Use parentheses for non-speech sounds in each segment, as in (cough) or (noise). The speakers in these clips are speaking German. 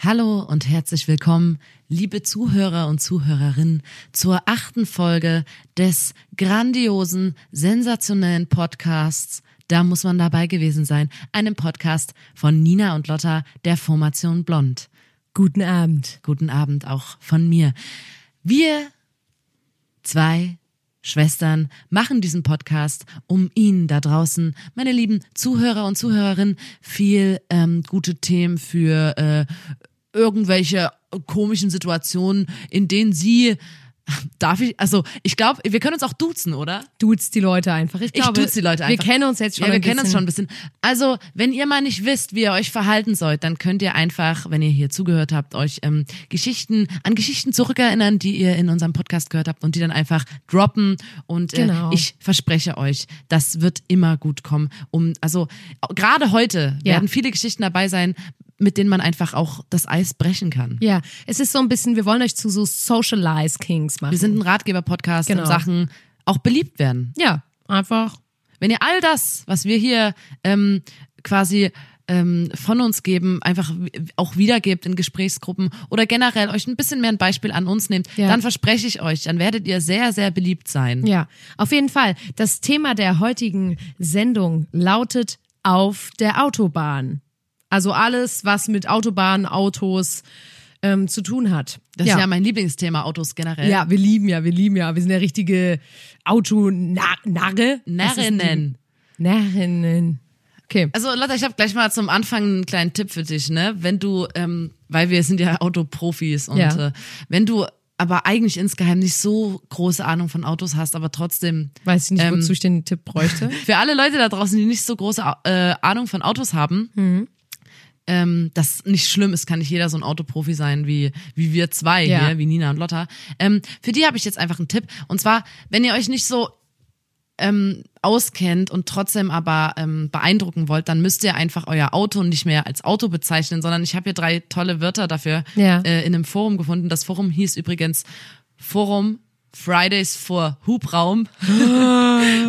Hallo und herzlich willkommen, liebe Zuhörer und Zuhörerinnen, zur achten Folge des grandiosen, sensationellen Podcasts. Da muss man dabei gewesen sein. Einem Podcast von Nina und Lotta der Formation Blond. Guten Abend. Guten Abend auch von mir. Wir zwei Schwestern machen diesen Podcast, um Ihnen da draußen, meine lieben Zuhörer und Zuhörerinnen, viel ähm, gute Themen für äh, irgendwelche komischen Situationen, in denen Sie Darf ich, also ich glaube, wir können uns auch duzen, oder? Duzt die Leute einfach. Ich, glaube, ich duze die Leute einfach. Wir kennen uns jetzt schon ja, wir ein kennen bisschen. uns schon ein bisschen. Also, wenn ihr mal nicht wisst, wie ihr euch verhalten sollt, dann könnt ihr einfach, wenn ihr hier zugehört habt, euch ähm, Geschichten, an Geschichten zurückerinnern, die ihr in unserem Podcast gehört habt und die dann einfach droppen. Und äh, Genau. ich verspreche euch, das wird immer gut kommen. Um, also gerade heute Ja. werden viele Geschichten dabei sein, mit denen man einfach auch das Eis brechen kann. Ja, es ist so ein bisschen, wir wollen euch zu so Socialize Kings machen. Wir sind ein Ratgeber-Podcast, Genau. und Sachen auch beliebt werden. ja, einfach. Wenn ihr all das, was wir hier ähm, quasi ähm, von uns geben, einfach auch wiedergebt in Gesprächsgruppen oder generell euch ein bisschen mehr ein Beispiel an uns nehmt, Ja. dann verspreche ich euch, dann werdet ihr sehr, sehr beliebt sein. Ja, auf jeden Fall. Das Thema der heutigen Sendung lautet auf der Autobahn. Also alles, was mit Autobahnen, Autos ähm, zu tun hat. Das ja. ist ja mein Lieblingsthema, Autos generell. ja, wir lieben ja, wir lieben ja. Wir sind ja richtige Autonarre. Narrinnen. Narrinnen. Okay. Also Lotta, ich habe gleich mal zum Anfang einen kleinen Tipp für dich, ne? Wenn du, ähm, weil wir sind ja Autoprofis und Ja. äh, wenn du aber eigentlich insgeheim nicht so große Ahnung von Autos hast, aber trotzdem Weiß ich nicht, Ähm, wozu ich den Tipp bräuchte. (laughs) Für alle Leute da draußen, die nicht so große äh, Ahnung von Autos haben, Mhm. Ähm, das nicht schlimm ist, kann nicht jeder so ein Autoprofi sein wie, wie wir zwei Ja. hier, wie Nina und Lotta. Ähm, für die habe ich jetzt einfach einen Tipp. Und zwar, wenn ihr euch nicht so ähm, auskennt und trotzdem aber ähm, beeindrucken wollt, dann müsst ihr einfach euer Auto nicht mehr als Auto bezeichnen, sondern ich habe hier drei tolle Wörter dafür Ja. äh, in einem Forum gefunden. Das Forum hieß übrigens Forum Fridays for Hubraum. (laughs)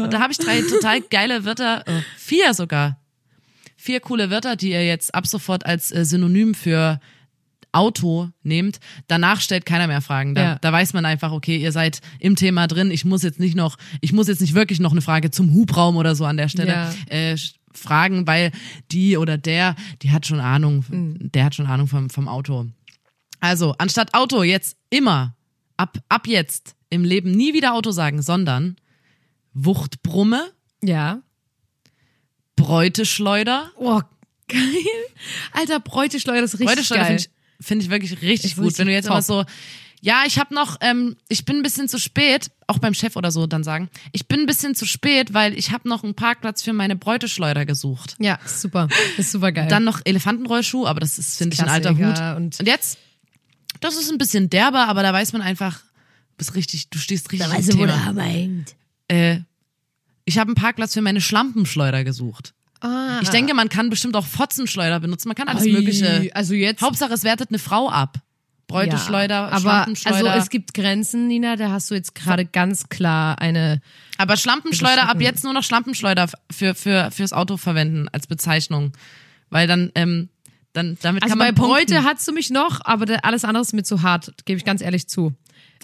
und da habe ich drei total geile Wörter, äh, vier sogar, vier coole Wörter, die ihr jetzt ab sofort als äh, Synonym für Auto nehmt, danach stellt keiner mehr Fragen. Da, Ja. da weiß man einfach, okay, ihr seid im Thema drin. Ich muss jetzt nicht noch, ich muss jetzt nicht wirklich noch eine Frage zum Hubraum oder so an der Stelle Ja. äh, fragen, weil die oder der, die hat schon Ahnung, Mhm. der hat schon Ahnung vom, vom Auto. Also, anstatt Auto jetzt immer, ab, ab jetzt im Leben nie wieder Auto sagen, sondern Wuchtbrumme, Ja. Bräuteschleuder. Oh, geil. Alter, Bräuteschleuder ist richtig Bräuteschleuder geil. finde ich, find ich wirklich richtig Ist gut. Wenn du jetzt top. immer so, ja, ich habe noch, ähm, ich bin ein bisschen zu spät, auch beim Chef oder so dann sagen, ich bin ein bisschen zu spät, weil ich habe noch einen Parkplatz für meine Bräuteschleuder gesucht. ja, super. Ist super geil. Dann noch Elefantenrollschuh, aber das ist, finde ich, ein alter Hut. Und- Und jetzt, das ist ein bisschen derber, aber da weiß man einfach, du bist richtig, du stehst richtig im Thema. Hammer hängt. Äh, ich habe einen Parkplatz für meine Schlampenschleuder gesucht. Ah. Ich denke, man kann bestimmt auch Fotzenschleuder benutzen. Man kann alles Ai, Mögliche. Also jetzt. Hauptsache, es wertet eine Frau ab. Bräuteschleuder, ja, aber also es gibt Grenzen, Nina, da hast du jetzt gerade ganz klar eine. aber Schlampenschleuder ab jetzt nur noch Schlampenschleuder für, für, fürs Auto verwenden als Bezeichnung. Weil dann, ähm, dann damit Also kann bei man punkten. Bräute hast du mich noch, aber alles andere ist mir zu hart, gebe ich ganz ehrlich zu.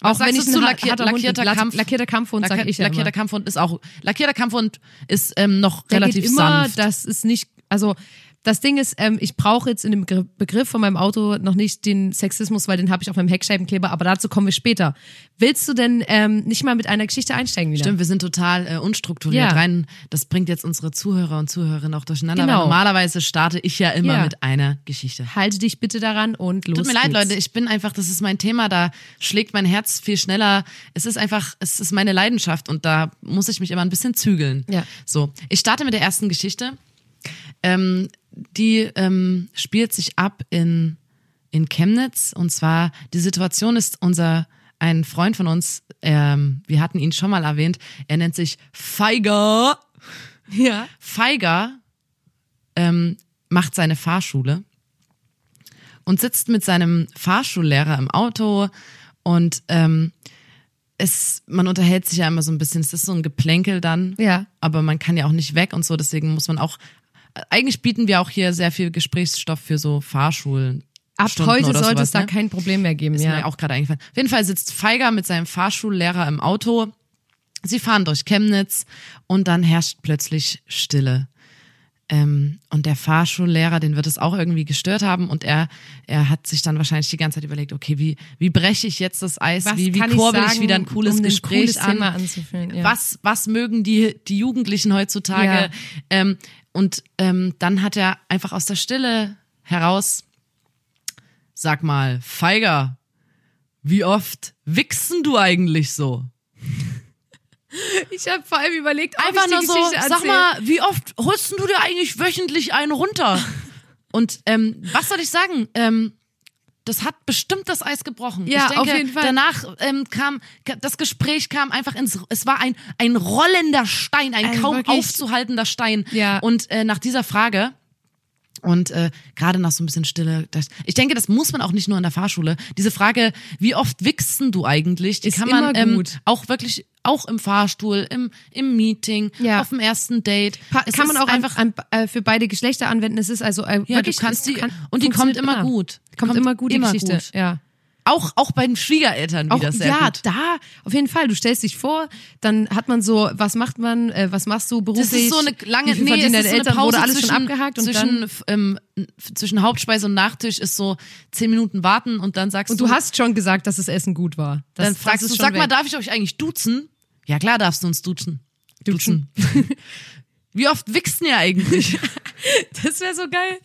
Was sagst du einen zu lackier- Hund lackierter mit- Kampf- lackierter Kampfhund, sag ich ja lackierter immer. Kampfhund ist auch, lackierter Kampfhund ist ähm, noch Der relativ immer, sanft. das ist nicht, also das Ding ist, ähm, ich brauche jetzt in dem Begr- Begriff von meinem Auto noch nicht den Sexismus, weil den habe ich auf meinem Heckscheibenkleber, aber dazu kommen wir später. Willst du denn ähm, nicht mal mit einer Geschichte einsteigen wieder? Stimmt, wir sind total äh, unstrukturiert Ja. rein. Das bringt jetzt unsere Zuhörer und Zuhörerinnen auch durcheinander. Genau. Normalerweise starte ich ja immer Ja. mit einer Geschichte. Halte dich bitte daran und los Tut mir leid, geht's. Leute. Ich bin einfach, das ist mein Thema. Da schlägt mein Herz viel schneller. Es ist einfach, es ist meine Leidenschaft und da muss ich mich immer ein bisschen zügeln. Ja. So, ich starte mit der ersten Geschichte. Ähm, die ähm, spielt sich ab in in Chemnitz und zwar die Situation ist unser ein Freund von uns, ähm, wir hatten ihn schon mal erwähnt, er nennt sich Feiger. Ja. Feiger ähm, macht seine Fahrschule und sitzt mit seinem Fahrschullehrer im Auto und ähm, es, man unterhält sich ja immer so ein bisschen, es ist so ein Geplänkel dann, Ja. aber man kann ja auch nicht weg und so, deswegen muss man auch, eigentlich bieten wir auch hier sehr viel Gesprächsstoff für so Fahrschulen. Ab Stunden heute sollte sowas, es da ne? kein Problem mehr geben. Ist ja. mir auch gerade eingefallen. Auf jeden Fall sitzt Feiger mit seinem Fahrschullehrer im Auto. Sie fahren durch Chemnitz und dann herrscht plötzlich Stille. Ähm, und der Fahrschullehrer, den wird es auch irgendwie gestört haben und er, er hat sich dann wahrscheinlich die ganze Zeit überlegt, okay, wie, wie breche ich jetzt das Eis, Was wie, wie ich kurbel ich sagen, wieder ein cooles um Gespräch cooles an, ja. was, was mögen die, die Jugendlichen heutzutage? Ja. Ähm, und ähm, dann hat er einfach aus der Stille heraus, sag mal, Feiger, wie oft wichsen du eigentlich so? Ich habe vor allem überlegt, Einfach ich nur so, Geschichte sag mal, wie oft holst du dir eigentlich wöchentlich einen runter? Und ähm, was soll ich sagen? Ähm, das hat bestimmt das Eis gebrochen. Ja, ich denke, auf jeden Fall. danach ähm, kam, das Gespräch kam einfach ins, es war ein, ein rollender Stein, ein Also kaum wirklich. aufzuhaltender Stein. Ja. Und äh, nach dieser Frage, und äh, gerade nach so ein bisschen Stille, das, ich denke, das muss man auch nicht nur in der Fahrschule. Diese Frage, wie oft wichsen du eigentlich, die Ist kann man immer ähm, auch wirklich, auch im Fahrstuhl, im, im Meeting, Ja. auf dem ersten Date. Pa Es kann man auch einfach, einfach an, äh, für beide Geschlechter anwenden. Es ist also äh, ja, wirklich, du kannst die, kann- und die kommt immer, gut. Kommt, immer gut die Geschichte. gut. Ja. Auch, auch bei den Schwiegereltern Auch, wieder sehr ja, gut. da, auf jeden Fall. Du stellst dich vor, dann hat man so, was macht man, äh, was machst du beruflich? Das ist so eine lange, nee, es ist so eine Eltern, Pause alles zwischen, schon abgehakt und zwischen, ähm, zwischen Hauptspeise und Nachtisch ist so zehn Minuten warten und dann sagst und du hast schon gesagt, dass das Essen gut war. Das, dann fragst du, sag mal, darf ich euch eigentlich duzen? Ja klar darfst du uns duzen. Duzen. (laughs) Wie oft wichsen ihr eigentlich? (laughs) Das wäre so geil.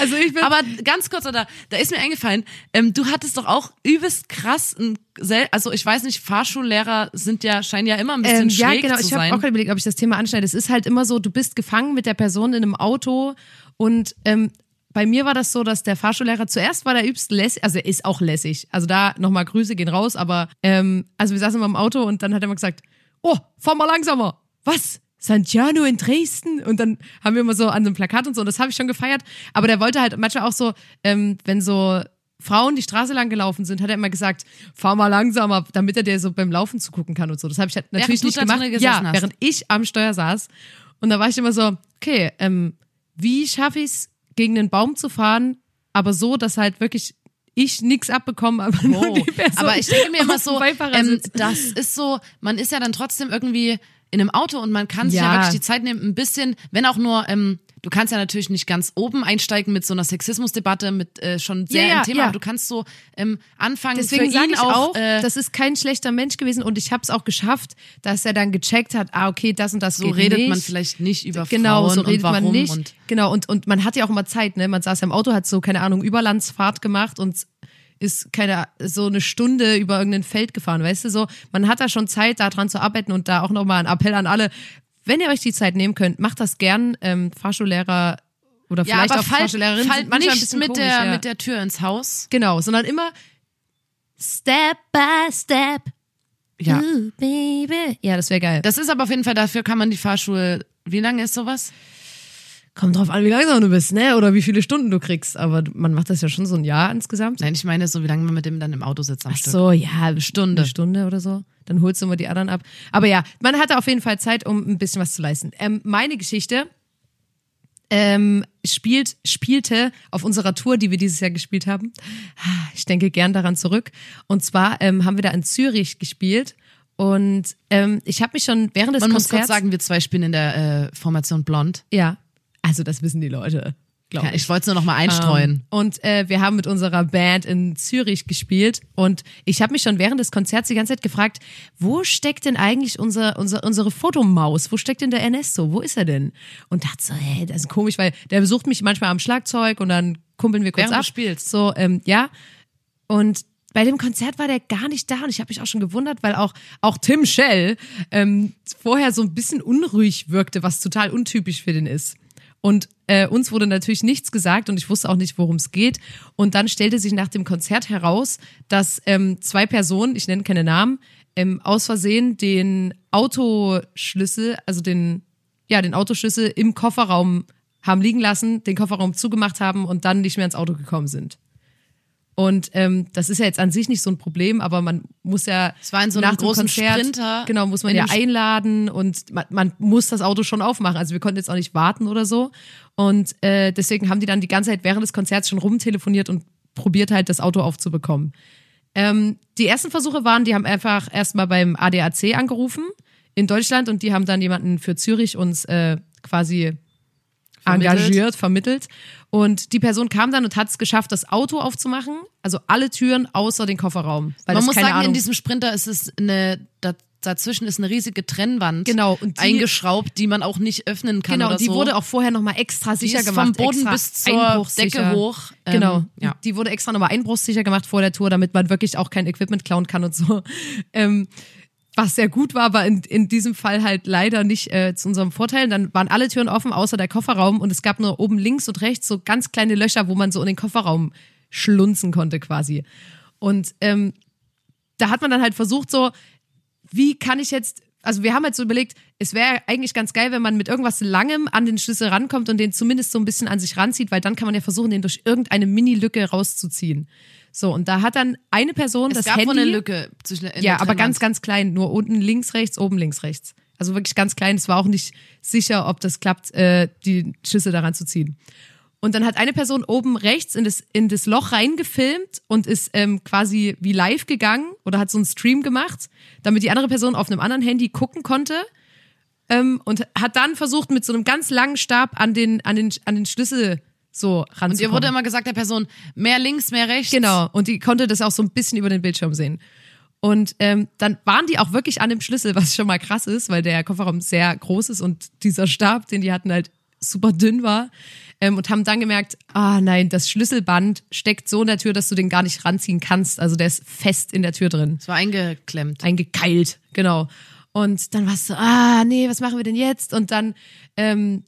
Also ich bin, Aber ganz kurz, da, da ist mir eingefallen, ähm, du hattest doch auch übelst krass, ein, sel- also ich weiß nicht, Fahrschullehrer sind ja, scheinen ja immer ein bisschen ähm, ja, schräg genau. zu Ich habe auch gerade überlegt, ob ich das Thema anschneide. Es ist halt immer so, du bist gefangen mit der Person in einem Auto und ähm, bei mir war das so, dass der Fahrschullehrer zuerst war der übst lässig, also er ist auch lässig. Also da nochmal Grüße gehen raus, aber ähm, also wir saßen immer im Auto und dann hat er mal gesagt, oh, fahr mal langsamer. Was? Santiano in Dresden? Und dann haben wir immer so an so einem Plakat und so, und das habe ich schon gefeiert. Aber der wollte halt manchmal auch so, ähm, wenn so Frauen die Straße lang gelaufen sind, hat er immer gesagt, fahr mal langsamer, damit er dir so beim Laufen zugucken kann und so. Das habe ich halt natürlich nicht gemacht. Ja, hast. während ich am Steuer saß. Und da war ich immer so, okay, ähm, wie schaffe ich es, gegen den Baum zu fahren, aber so, dass halt wirklich ich nichts abbekomme, aber nur Oh, die Person. Aber ich denke mir immer so, ähm, das ist so, man ist ja dann trotzdem irgendwie in einem Auto und man kann sich ja, Ja. wirklich die Zeit nehmen, ein bisschen, wenn auch nur, ähm, du kannst ja natürlich nicht ganz oben einsteigen mit so einer Sexismusdebatte, mit äh, schon sehr Ja, ja, im Thema, ja. aber du kannst so ähm, anfangen Deswegen sage ich auch, auch, äh, das ist kein schlechter Mensch gewesen und ich habe es auch geschafft, dass er dann gecheckt hat, ah okay, das und das so redet nicht. man vielleicht nicht über Genau, Frauen so redet und warum man nicht. und genau, und, und man hat ja auch immer Zeit, ne? Man saß ja im Auto, hat so, keine Ahnung, Überlandsfahrt gemacht und ist keine so eine Stunde über irgendein Feld gefahren, weißt du so. Man hat da schon Zeit, da dran zu arbeiten und da auch nochmal ein Appell an alle. Wenn ihr euch die Zeit nehmen könnt, macht das gern. Ähm, Fahrschullehrer oder ja, vielleicht aber auch fall, Fahrschullehrerinnen fall sind manchmal ein nicht bisschen mit komisch, der ja. mit der Tür ins Haus. Genau, sondern immer Step by Step. Ja. Ooh, baby. Ja, das wäre geil. Das ist aber auf jeden Fall, dafür kann man die Fahrschule, wie lange ist sowas? Kommt drauf an, wie langsam du bist, ne? Oder wie viele Stunden du kriegst. Aber man macht das ja schon so ein Jahr insgesamt. Nein, ich meine so, wie lange man mit dem dann im Auto sitzt am Ach Stück. so, ja, eine Stunde. Eine Stunde oder so. Dann holst du mal die anderen ab. Aber ja, man hatte auf jeden Fall Zeit, um ein bisschen was zu leisten. Ähm, meine Geschichte ähm, spielt, spielte auf unserer Tour, die wir dieses Jahr gespielt haben. Ich denke gern daran zurück. Und zwar ähm, haben wir da in Zürich gespielt. Und ähm, ich habe mich schon während des Man muss Konzerts... kurz sagen, wir zwei spielen in der äh, Formation Blond. ja, also das wissen die Leute, Ja, ich wollte es nur noch mal einstreuen. Ähm, und äh, wir haben mit unserer Band in Zürich gespielt und ich habe mich schon während des Konzerts die ganze Zeit gefragt, wo steckt denn eigentlich unser, unser, unsere Fotomaus? Wo steckt denn der Ernesto? Wo ist er denn? Und dachte so, hey, das ist komisch, weil der besucht mich manchmal am Schlagzeug und dann kumpeln wir kurz Während du ab. spielst. So, ähm, ja. Und bei dem Konzert war der gar nicht da und ich habe mich auch schon gewundert, weil auch, auch Tim Shell ähm, vorher so ein bisschen unruhig wirkte, was total untypisch für den ist. Und äh, uns wurde natürlich nichts gesagt und ich wusste auch nicht, worum es geht. Und dann stellte sich nach dem Konzert heraus, dass ähm, zwei Personen, ich nenne keine Namen, ähm, aus Versehen den Autoschlüssel, also den, ja, den Autoschlüssel im Kofferraum haben liegen lassen, den Kofferraum zugemacht haben und dann nicht mehr ins Auto gekommen sind. Und ähm, das ist ja jetzt an sich nicht so ein Problem, aber man muss ja Es war in so einem nach großen Konzert, Sprinter. genau, muss man ja einladen und man, man muss das Auto schon aufmachen. Also wir konnten jetzt auch nicht warten oder so. Und äh, deswegen haben die dann die ganze Zeit während des Konzerts schon rumtelefoniert und probiert halt das Auto aufzubekommen. Ähm, die ersten Versuche waren, die haben einfach erstmal beim ADAC angerufen in Deutschland und die haben dann jemanden für Zürich uns äh, quasi Vermittelt. engagiert, vermittelt. Und die Person kam dann und hat es geschafft, das Auto aufzumachen. Also alle Türen außer den Kofferraum. Weil Man muss sagen, Ahnung, in diesem Sprinter ist es eine, da, dazwischen ist eine riesige Trennwand Genau, die- eingeschraubt, die man auch nicht öffnen kann Genau, und die so. wurde auch vorher nochmal extra Die sicher gemacht. vom Boden bis zur. Decke hoch. Ähm, Genau. ja. Die wurde extra nochmal einbruchsicher gemacht vor der Tour, damit man wirklich auch kein Equipment klauen kann und so. (laughs) Ähm, was sehr gut war, war in, in diesem Fall halt leider nicht äh, zu unserem Vorteil. Dann waren alle Türen offen, außer der Kofferraum. Und es gab nur oben links und rechts so ganz kleine Löcher, wo man so in den Kofferraum schlunzen konnte quasi. Und ähm, da hat man dann halt versucht, so, wie kann ich jetzt, also wir haben halt so überlegt, es wäre eigentlich ganz geil, wenn man mit irgendwas Langem an den Schlüssel rankommt und den zumindest so ein bisschen an sich ranzieht, weil dann kann man ja versuchen, den durch irgendeine Mini-Lücke rauszuziehen. So, und da hat dann eine Person Es das gab Handy. eine Lücke zwischen Ja, aber ganz, ganz klein. Nur unten links, rechts, oben links, rechts. Also wirklich ganz klein. Es war auch nicht sicher, ob das klappt, äh, die Schüsse daran zu ziehen. Und dann hat eine Person oben rechts in das, in das Loch reingefilmt und ist ähm, quasi wie live gegangen oder hat so einen Stream gemacht, damit die andere Person auf einem anderen Handy gucken konnte. Ähm, und hat dann versucht, mit so einem ganz langen Stab an den, an den, an den Schlüssel so ranzukommen. Und ihr wurde immer gesagt, der Person, mehr links, mehr rechts. Genau, und die konnte das auch so ein bisschen über den Bildschirm sehen. Und ähm, dann waren die auch wirklich an dem Schlüssel, was schon mal krass ist, weil der Kofferraum sehr groß ist und dieser Stab, den die hatten, halt super dünn war. Ähm, und haben dann gemerkt, ah nein, das Schlüsselband steckt so in der Tür, dass du den gar nicht ranziehen kannst. Also der ist fest in der Tür drin Es war eingeklemmt. eingekeilt, genau. Und dann war es so, ah, nee, was machen wir denn jetzt? Und dann, ähm,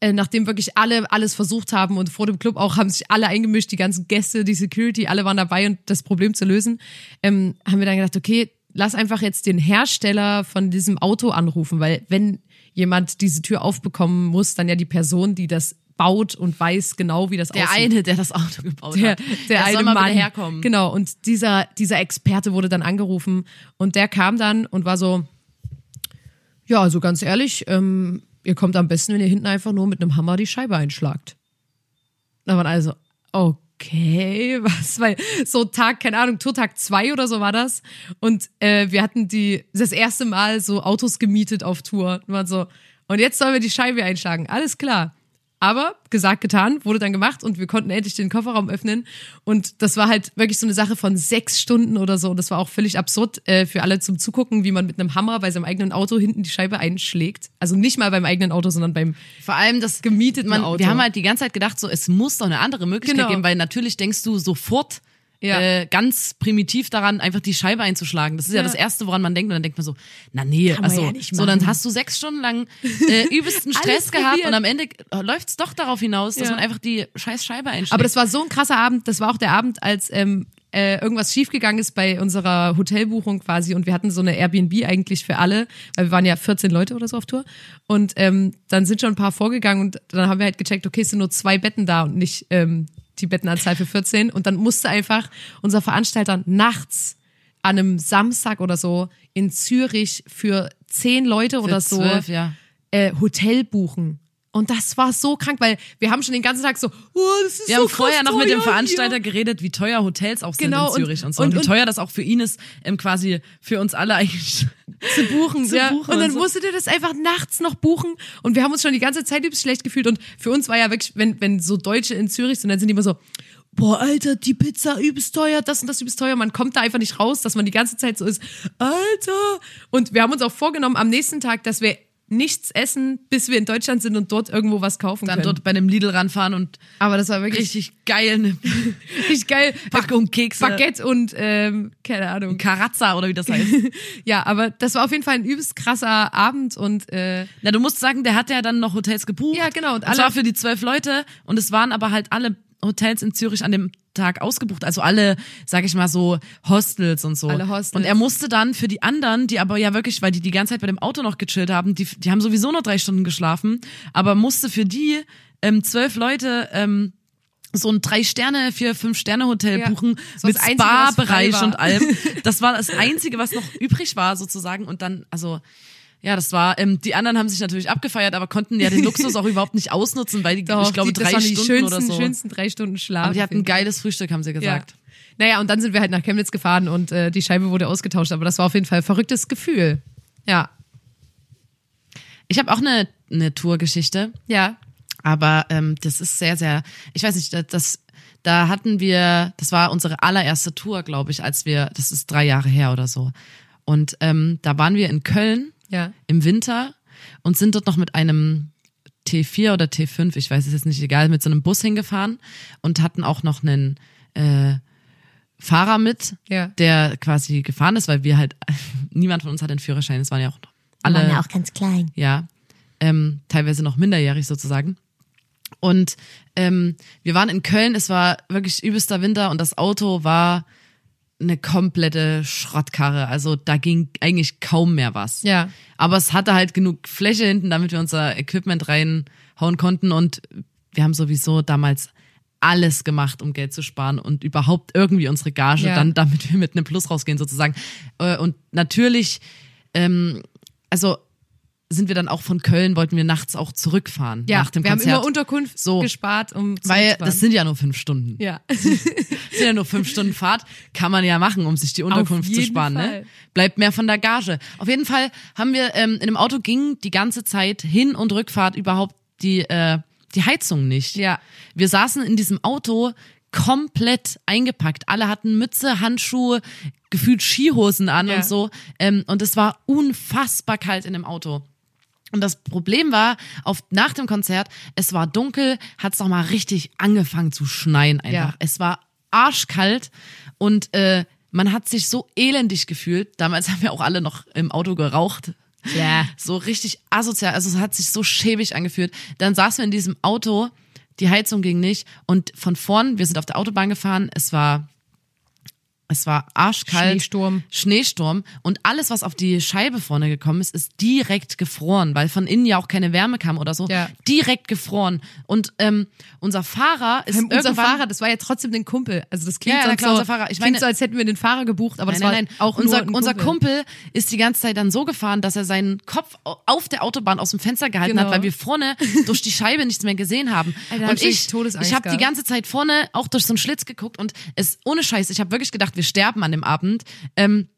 äh, nachdem wirklich alle alles versucht haben und vor dem Club auch haben sich alle eingemischt, die ganzen Gäste, die Security, alle waren dabei und das Problem zu lösen, ähm, haben wir dann gedacht, okay, lass einfach jetzt den Hersteller von diesem Auto anrufen, weil wenn jemand diese Tür aufbekommen muss, dann ja die Person, die das baut und weiß genau, wie das Der aussieht eine, der das Auto gebaut der, hat. der eine soll mal Mann. herkommen. Genau, und dieser, dieser Experte wurde dann angerufen und der kam dann und war so, ja, also ganz ehrlich, ähm, ihr kommt am besten, wenn ihr hinten einfach nur mit einem Hammer die Scheibe einschlagt. Da waren also, okay, (laughs) was, weil so Tag, keine Ahnung, Tourtag zwei oder so war das. Und äh, wir hatten die das erste Mal so Autos gemietet auf Tour. Und waren so, und jetzt sollen wir die Scheibe einschlagen. Alles klar. Aber gesagt, getan, wurde dann gemacht und wir konnten endlich den Kofferraum öffnen. Und das war halt wirklich so eine Sache von sechs Stunden oder so. Und das war auch völlig absurd äh, für alle zum Zugucken, wie man mit einem Hammer bei seinem eigenen Auto hinten die Scheibe einschlägt. Also nicht mal beim eigenen Auto, sondern beim Vor allem das gemieteten man, Auto. Wir haben halt die ganze Zeit gedacht, so es muss doch eine andere Möglichkeit Genau. geben, weil natürlich denkst du sofort Ja. äh, ganz primitiv daran, einfach die Scheibe einzuschlagen. Das ist ja, Ja. das Erste, woran man denkt. Und dann denkt man so, na nee, Kann also so, dann hast du sechs Stunden lang (laughs) äh, übelsten Stress gehabt probiert. und am Ende läuft's doch darauf hinaus, dass man einfach die scheiß Scheibe einschlägt. Aber das war so ein krasser Abend. Das war auch der Abend, als ähm, äh, irgendwas schiefgegangen ist bei unserer Hotelbuchung quasi. Und wir hatten so eine Airbnb eigentlich für alle, weil wir waren ja 14 Leute oder so auf Tour. Und ähm, dann sind schon ein paar vorgegangen und dann haben wir halt gecheckt, okay, es sind nur zwei Betten da und nicht ähm, die Bettenanzahl für 14. Und dann musste einfach unser Veranstalter nachts an einem Samstag oder so in Zürich für zehn Leute oder so zwölf, ja. äh, Hotel buchen. Und das war so krank, weil wir haben schon den ganzen Tag so, oh, das ist Wir so haben vorher noch mit dem Veranstalter hier. geredet, wie teuer Hotels auch sind Genau, in und- Zürich und, so. und- Und, wie und- teuer das auch für ihn ist, ähm, quasi für uns alle eigentlich. (laughs) zu buchen. zu ja. buchen und dann und so. musste der das einfach nachts noch buchen. Und wir haben uns schon die ganze Zeit übelst schlecht gefühlt. Und für uns war ja wirklich, wenn, wenn so Deutsche in Zürich sind, dann sind die immer so, boah, Alter, die Pizza übelst teuer, das und das übelst teuer. Man kommt da einfach nicht raus, dass man die ganze Zeit so ist, Alter. Und wir haben uns auch vorgenommen am nächsten Tag, dass wir nichts essen, bis wir in Deutschland sind und dort irgendwo was kaufen Dann können. dort bei einem Lidl ranfahren und Aber das war wirklich richtig geil eine (laughs) richtig geil. Packung Kekse. Baguette und ähm, keine Ahnung. Karazza oder wie das heißt. (laughs) Ja, aber das war auf jeden Fall ein übelst krasser Abend und äh, Na, du musst sagen, der hat ja dann noch Hotels gebucht. Ja, genau, und Und alle- zwar für die zwölf Leute. Und es waren aber halt alle Hotels in Zürich an dem Tag ausgebucht. Also alle, sag ich mal so, Hostels und so. Alle Hostels. Und er musste dann für die anderen, die aber ja wirklich, weil die die ganze Zeit bei dem Auto noch gechillt haben, die, die haben sowieso nur drei Stunden geschlafen, aber musste für die ähm, zwölf Leute ähm, so ein drei Sterne, vier, fünf Sterne Hotel Ja. buchen war mit Spa-Bereich und allem. (laughs) Das war das Einzige, was noch übrig war sozusagen. Und dann, also ja, das war. Ähm, die anderen haben sich natürlich abgefeiert, aber konnten ja den Luxus auch überhaupt nicht ausnutzen, weil die, doch, ich glaube, die, das drei waren die Stunden schönsten, oder so. schönsten drei Stunden Schlaf. Aber die hatten ein geiles Frühstück, haben sie gesagt. Ja. Naja, und dann sind wir halt nach Chemnitz gefahren und äh, die Scheibe wurde ausgetauscht, aber das war auf jeden Fall ein verrücktes Gefühl. Ja. Ich habe auch eine, eine Tourgeschichte, Ja. aber ähm, das ist sehr, sehr. Ich weiß nicht, das, das da hatten wir, das war unsere allererste Tour, glaube ich, als wir, das ist drei Jahre her oder so. Und ähm, da waren wir in Köln Ja. im Winter und sind dort noch mit einem T4 oder T5, ich weiß es jetzt nicht egal, mit so einem Bus hingefahren und hatten auch noch einen äh, Fahrer mit, Ja. der quasi gefahren ist, weil wir halt, (laughs) niemand von uns hat einen Führerschein, es waren ja auch alle, waren ja auch ganz klein. ja, ähm, teilweise noch minderjährig sozusagen. Und ähm, wir waren in Köln, es war wirklich übelster Winter und das Auto war eine komplette Schrottkarre. Also da ging eigentlich kaum mehr was. Ja. Aber es hatte halt genug Fläche hinten, damit wir unser Equipment reinhauen konnten. Und wir haben sowieso damals alles gemacht, um Geld zu sparen und überhaupt irgendwie unsere Gage, Ja. dann damit wir mit einem Plus rausgehen sozusagen. Äh, Und natürlich, ähm, also sind wir dann auch von Köln, wollten wir nachts auch zurückfahren Ja, nach dem wir Konzert. haben immer Unterkunft So. gespart, um weil zurückzufahren. das sind ja nur fünf Stunden. ja. (laughs) Das sind ja nur fünf Stunden Fahrt, kann man ja machen, um sich die Unterkunft zu jeden sparen. Fall. Ne? Bleibt mehr von der Gage. Auf jeden Fall haben wir ähm, in dem Auto ging die ganze Zeit Hin- und Rückfahrt überhaupt die äh, die Heizung nicht. Ja. Wir saßen in diesem Auto komplett eingepackt. Alle hatten Mütze, Handschuhe, gefühlt Skihosen an Ja. und so. Ähm, und es war unfassbar kalt in dem Auto. Und das Problem war, auf, nach dem Konzert, es war dunkel, hat es noch mal richtig angefangen zu schneien einfach. Ja. Es war arschkalt und äh, man hat sich so elendig gefühlt. Damals (laughs) haben wir auch alle noch im Auto geraucht. Ja. So richtig asozial, also es hat sich so schäbig angefühlt. Dann saßen wir in diesem Auto, die Heizung ging nicht und von vorn, wir sind auf der Autobahn gefahren, es war es war arschkalt. Schneesturm. Schneesturm. Und alles, was auf die Scheibe vorne gekommen ist, ist direkt gefroren, weil von innen ja auch keine Wärme kam oder so. Ja. Direkt gefroren. Und ähm, unser Fahrer ist unser irgendwann Fahrer, das war ja trotzdem den Kumpel. Also das klingt Ja, ja, klar, so, unser Fahrer. Ich klingt meine- so, als hätten wir den Fahrer gebucht, aber das Nein, nein, nein. war auch unser, nur ein unser Kumpel. Kumpel ist die ganze Zeit dann so gefahren, dass er seinen Kopf auf der Autobahn aus dem Fenster gehalten Genau. hat, weil wir vorne (laughs) durch die Scheibe nichts mehr gesehen haben. Alter, hab und ich ich, ich habe die ganze Zeit vorne auch durch so einen Schlitz geguckt und es ohne Scheiß, ich habe wirklich gedacht, wir sterben an dem Abend. Ähm,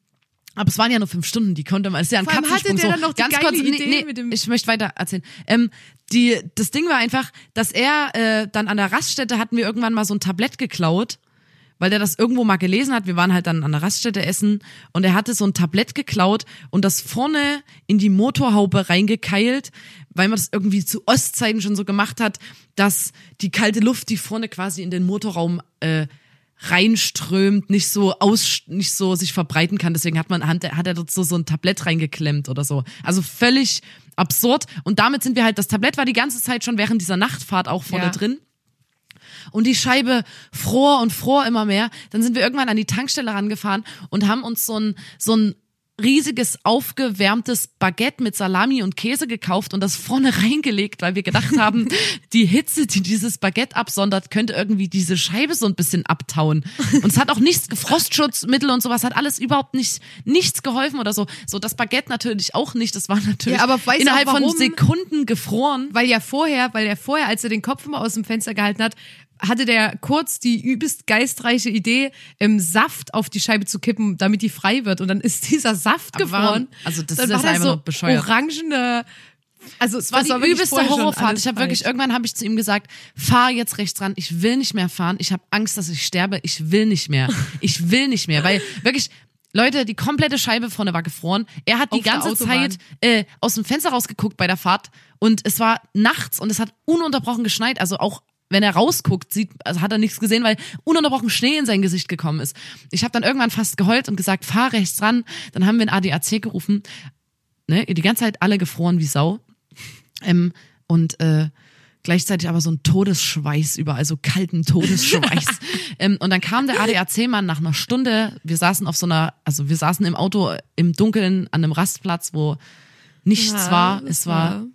aber es waren ja nur fünf Stunden, die konnte man, es ist ja ein Vor allem Katzensprung. hatte der so. dann noch die Ganz kurz, Idee nee, mit dem- ich möchte weiter erzählen. Ähm, die, das Ding war einfach, dass er äh, dann an der Raststätte hatten wir irgendwann mal so ein Tablett geklaut weil der das irgendwo mal gelesen hat. Wir waren halt dann an der Raststätte essen und er hatte so ein Tablett geklaut und das vorne in die Motorhaube reingekeilt, weil man das irgendwie zu Ostzeiten schon so gemacht hat, dass die kalte Luft, die vorne quasi in den Motorraum äh, reinströmt, nicht so aus, nicht so sich verbreiten kann. Deswegen hat man, hat er, hat er dort so, so ein Tablett reingeklemmt oder so. Also völlig absurd. Und damit sind wir halt, das Tablett war die ganze Zeit schon während dieser Nachtfahrt auch vorne Ja. drin und die Scheibe fror und fror immer mehr. Dann sind wir irgendwann an die Tankstelle rangefahren und haben uns so ein, so ein riesiges aufgewärmtes Baguette mit Salami und Käse gekauft und das vorne (laughs) reingelegt, weil wir gedacht haben, die Hitze, die dieses Baguette absondert, könnte irgendwie diese Scheibe so ein bisschen abtauen. Und es hat auch nichts, Frostschutzmittel und sowas hat alles überhaupt nicht, nichts geholfen oder so. So das Baguette natürlich auch nicht, das war natürlich Ja, aber innerhalb auch von? Sekunden gefroren. Weil ja vorher, weil er vorher, als er den Kopf immer aus dem Fenster gehalten hat, hatte der kurz die übelst geistreiche Idee, im Saft auf die Scheibe zu kippen, damit die frei wird. Und dann ist dieser Saft Aber gefroren. warum? Also das dann ist war einfach so bescheuert. Orangene. Also es Das war die wirklich übelste Horrorfahrt. Ich habe wirklich, irgendwann habe ich zu ihm gesagt, fahr jetzt rechts ran. Ich will nicht mehr fahren. Ich habe Angst, dass ich sterbe. Ich will nicht mehr. (laughs) Ich will nicht mehr. Weil wirklich, Leute, die komplette Scheibe vorne war gefroren. Er hat die Auf der ganze. Zeit äh, aus dem Fenster rausgeguckt bei der Fahrt und es war nachts und es hat ununterbrochen geschneit. Also auch wenn er rausguckt, sieht, also hat er nichts gesehen, weil ununterbrochen Schnee in sein Gesicht gekommen ist. Ich habe dann irgendwann fast geheult und gesagt, fahr rechts ran. Dann haben wir einen ADAC gerufen. Ne, die ganze Zeit alle gefroren wie Sau. Ähm, und äh, gleichzeitig aber so ein Todesschweiß überall, so kalten Todesschweiß. (laughs) ähm, und dann kam der ADAC-Mann nach einer Stunde. Wir saßen auf so einer, also wir saßen im Auto im Dunkeln an einem Rastplatz, wo nichts Ja, war. Es war war-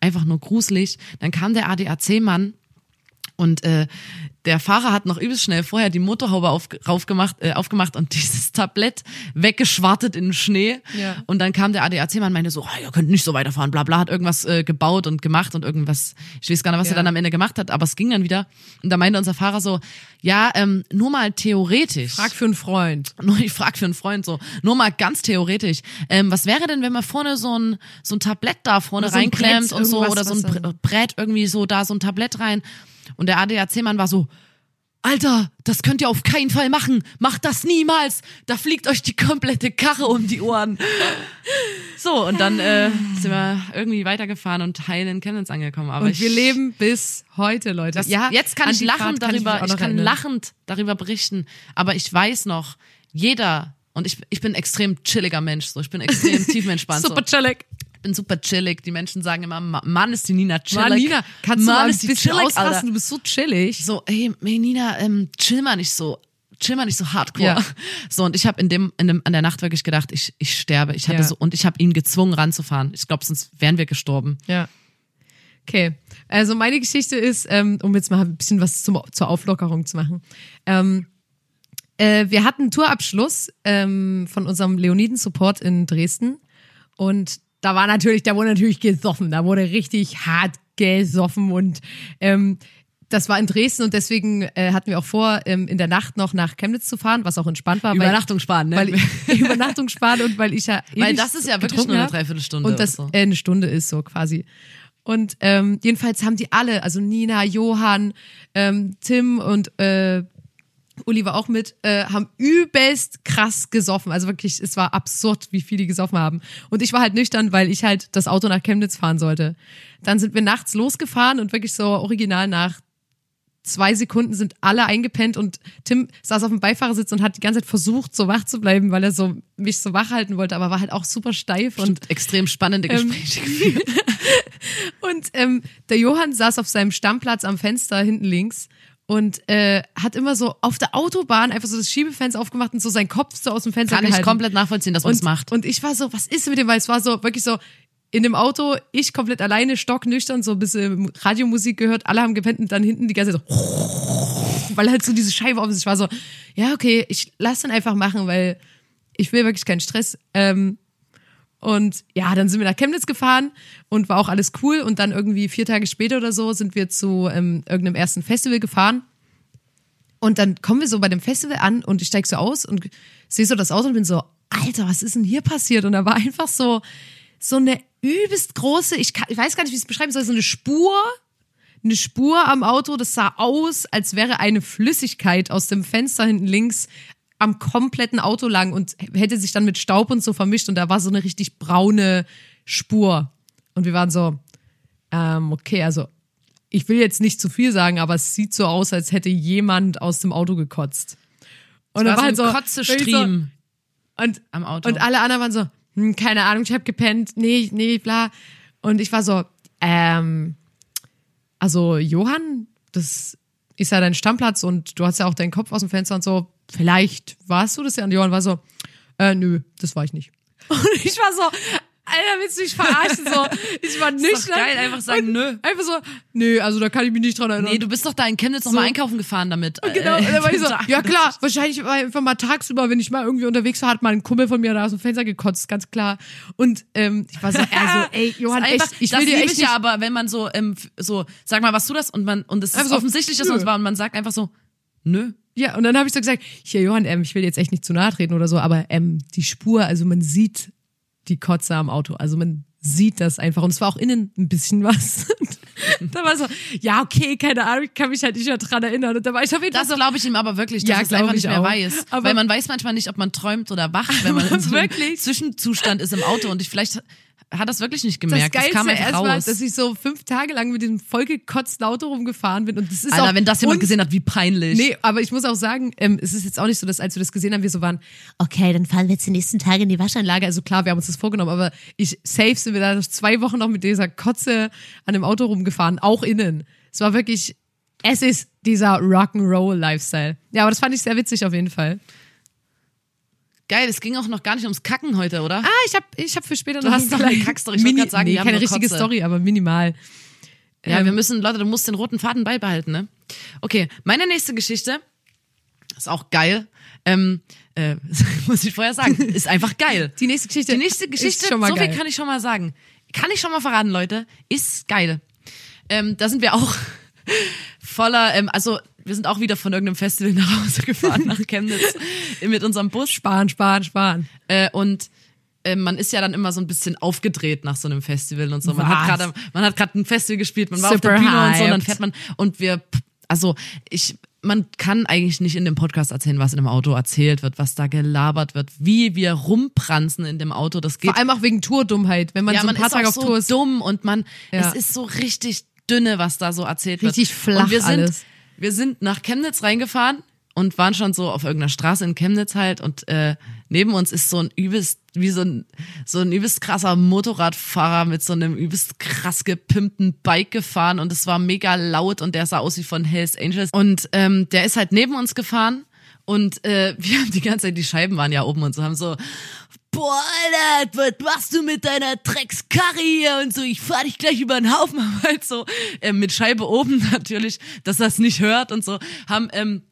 einfach nur gruselig. Dann kam der ADAC-Mann und äh, der Fahrer hat noch übelst schnell vorher die Motorhaube auf, raufgemacht, äh, aufgemacht und (laughs) dieses Tablett weggeschwartet in den Schnee. Ja. Und dann kam der ADAC-Mann und meinte so, ah, ihr könnt nicht so weiterfahren, bla bla, hat irgendwas äh, gebaut und gemacht und irgendwas, ich weiß gar nicht, was Ja. er dann am Ende gemacht hat, aber es ging dann wieder. Und da meinte unser Fahrer so, ja, ähm, nur mal theoretisch. Frag für einen Freund. (laughs) Nur ich frag für einen Freund so, nur mal ganz theoretisch. Ähm, was wäre denn, wenn man vorne so ein so ein Tablett da vorne Oder so ein reinklemmt Brett, und so oder so ein Brett irgendwie so da so ein Tablett rein? Und der ADAC-Mann war so, Alter, das könnt ihr auf keinen Fall machen. Macht das niemals. Da fliegt euch die komplette Karre um die Ohren. So, und dann äh, sind wir irgendwie weitergefahren und heil in Chemnitz angekommen. Aber Und ich, wir leben bis heute, Leute. das, ja, jetzt kann an ich die lachen Fahrt kann darüber, ich, noch kann lachend darüber berichten, aber ich weiß noch, jeder, und ich, ich bin ein extrem chilliger Mensch, so, ich bin extrem (laughs) tiefenentspannt. Super so. chillig. Ich bin super chillig. Die Menschen sagen immer, Ma- Mann ist die Nina chillig. Mann, Nina, kannst du Mann mal ein bisschen chillig, ausrasten? Alter. Du bist so chillig. So, ey, ey Nina, ähm, chill mal nicht so. Chill mal nicht so hardcore. Ja. So, und ich habe in dem, in dem, an der Nacht wirklich gedacht, ich, ich sterbe. Ich hatte Ja. so, und ich habe ihn gezwungen ranzufahren. Ich glaube, sonst wären wir gestorben. Ja. Okay, also meine Geschichte ist, ähm, um jetzt mal ein bisschen was zum, zur Auflockerung zu machen. Ähm, äh, wir hatten einen Tourabschluss ähm, von unserem Leoniden-Support in Dresden und da war natürlich, da wurde natürlich gesoffen, da wurde richtig hart gesoffen und ähm, das war in Dresden und deswegen äh, hatten wir auch vor, ähm, in der Nacht noch nach Chemnitz zu fahren, was auch entspannt war. Übernachtung sparen, ne? Weil, (laughs) Übernachtung sparen und weil ich ja eh Weil das ist ja wirklich nur eine. Dreiviertelstunde Und das so. äh, eine Stunde ist so quasi. Und ähm, jedenfalls haben die alle, also Nina, Johann, ähm, Tim und äh, Uli war auch mit, äh, haben übelst krass gesoffen. Also wirklich, es war absurd, wie viel die gesoffen haben. Und ich war halt nüchtern, weil ich halt das Auto nach Chemnitz fahren sollte. Dann sind wir nachts losgefahren und wirklich so original nach zwei Sekunden sind alle eingepennt und Tim saß auf dem Beifahrersitz und hat die ganze Zeit versucht, so wach zu bleiben, weil er so mich so wach halten wollte, aber war halt auch super steif und und extrem spannende Ähm, Gespräche geführt. (laughs) und ähm, der Johann saß auf seinem Stammplatz am Fenster hinten links und äh, hat immer so auf der Autobahn einfach so das Schiebefenster aufgemacht und so seinen Kopf so aus dem Fenster Kann ich gehalten. komplett nachvollziehen, dass man das macht. Und ich war so, was ist mit dem? Weil es war so wirklich so in dem Auto, ich komplett alleine, stocknüchtern, so ein bisschen Radiomusik gehört, alle haben gepennt und dann hinten die ganze Zeit so, (laughs) weil halt so diese Scheibe auf ist. Ich war so, ja, okay, ich lass dann einfach machen, weil ich will wirklich keinen Stress. Ähm, und ja, dann sind wir nach Chemnitz gefahren und war auch alles cool. Und dann irgendwie vier Tage später oder so sind wir zu ähm, irgendeinem ersten Festival gefahren. Und dann kommen wir so bei dem Festival an und ich steig so aus und sehe so das Auto und bin so, Alter, was ist denn hier passiert? Und da war einfach so, so eine übelst große, ich, kann, ich weiß gar nicht, wie ich es beschreiben soll, so eine Spur, eine Spur am Auto, das sah aus, als wäre eine Flüssigkeit aus dem Fenster hinten links am kompletten Auto lang und hätte sich dann mit Staub und so vermischt und da war so eine richtig braune Spur. Und wir waren so, ähm, okay, also ich will jetzt nicht zu viel sagen, aber es sieht so aus, als hätte jemand aus dem Auto gekotzt. Und war dann war halt so so ein Kotzestream und am Auto. und alle anderen waren so, hm, keine Ahnung, ich hab gepennt, nee, nee, bla. Und ich war so, ähm, also Johann, das ist ja dein Stammplatz und du hast ja auch deinen Kopf aus dem Fenster und so, vielleicht warst du das ja. Und Johann war so, äh, nö, das war ich nicht. (laughs) Und ich war so, Alter, willst du mich verarschen? So, ich war nicht doch geil, einfach sagen, und nö. Einfach so, nö, also da kann ich mich nicht dran erinnern. nee, du bist doch da in Chemnitz noch mal einkaufen gefahren damit. Genau, Äh, und dann war ich so, (laughs) ja klar, wahrscheinlich war einfach mal tagsüber, wenn ich mal irgendwie unterwegs war, hat mal ein Kumpel von mir da aus dem Fenster gekotzt, ganz klar. Und ähm, ich war so, (laughs) also, ey, Johann, ist echt, ich will dir echt ich ja, aber wenn man so, ähm, so, sag mal, was du das und man und es ist Einfach so, offensichtlich, dass man es war und man sagt einfach so, nö. Ja, und dann habe ich so gesagt, hier Johann, ähm, ich will jetzt echt nicht zu nahe treten oder so, aber ähm, die Spur, also man sieht die Kotze am Auto, also man sieht das einfach. Und es war auch innen ein bisschen was. (laughs) da war so, ja, okay, keine Ahnung, ich kann mich halt nicht mehr dran erinnern. Und da war ich auf jeden Fall Das so, glaube ich ihm aber wirklich, dass Ja, es einfach ich nicht mehr auch. weiß. Aber- Weil man weiß manchmal nicht, ob man träumt oder wacht, wenn man in so einem (laughs) Wirklich? Zwischenzustand ist im Auto. Und ich vielleicht hat das wirklich nicht das gemerkt. Das, Geilste kam einfach raus. dass ich so fünf Tage lang mit diesem vollgekotzten Auto rumgefahren bin. Und das ist Alter, auch wenn das jemand gesehen hat, wie peinlich. Nee, aber ich muss auch sagen, ähm, es ist jetzt auch nicht so, dass als wir das gesehen haben, wir so waren, okay, dann fahren wir jetzt die nächsten Tage in die Waschanlage. Also klar, wir haben uns das vorgenommen, aber ich safe sind wir da zwei Wochen noch mit dieser Kotze an dem Auto rumgefahren, auch innen. Es war wirklich, es ist dieser Rock'n'Roll-Lifestyle. Ja, aber das fand ich sehr witzig auf jeden Fall. Geil, es ging auch noch gar nicht ums Kacken heute, oder? Ah, ich habe ich hab für später Du noch hast noch eine Kackstory. Ich wollte grad sagen, nee, wir haben keine richtige Kotze. Story, aber minimal. Ja, Ähm, wir müssen, Leute, du musst den roten Faden beibehalten, ne? Okay, meine nächste Geschichte ist auch geil. Ähm, äh, (laughs) muss ich vorher sagen, ist einfach geil. (laughs) Die nächste Geschichte Die nächste Geschichte, ist schon mal so geil. viel kann ich schon mal sagen. Kann ich schon mal verraten, Leute, ist geil. Ähm, da sind wir auch (laughs) voller, ähm, also wir sind auch wieder von irgendeinem Festival nach Hause gefahren, nach Chemnitz, mit unserem Bus. Sparen, sparen, sparen. Äh, und äh, man ist ja dann immer so ein bisschen aufgedreht nach so einem Festival und so. Man hat Was? gerade, man hat gerade ein Festival gespielt, man war Super auf der Bühne und so, und dann hyped. fährt man und wir, also ich, man kann eigentlich nicht in dem Podcast erzählen, was in dem Auto erzählt wird, was da gelabert wird, wie wir rumpranzen in dem Auto. Das geht Vor allem auch wegen Tourdummheit, wenn man ja, so ein man paar Tage auf so Tour ist. dumm und man, Ja. es ist so richtig dünne, was da so erzählt wird. Richtig flach und wir sind, alles. Wir sind nach Chemnitz reingefahren und waren schon so auf irgendeiner Straße in Chemnitz halt und äh, neben uns ist so ein übelst, wie so ein, so ein übelst krasser Motorradfahrer mit so einem übelst krass gepimpten Bike gefahren und es war mega laut und der sah aus wie von Hells Angels. Und ähm, der ist halt neben uns gefahren und äh, (laughs) wir haben die ganze Zeit, die Scheiben waren ja oben und so, haben so, boah, Alter, was machst du mit deiner Dreckskarre hier und so, ich fahr dich gleich über den Haufen, (laughs) aber halt so, äh, mit Scheibe oben (laughs) natürlich, dass das nicht hört und so, haben, ähm,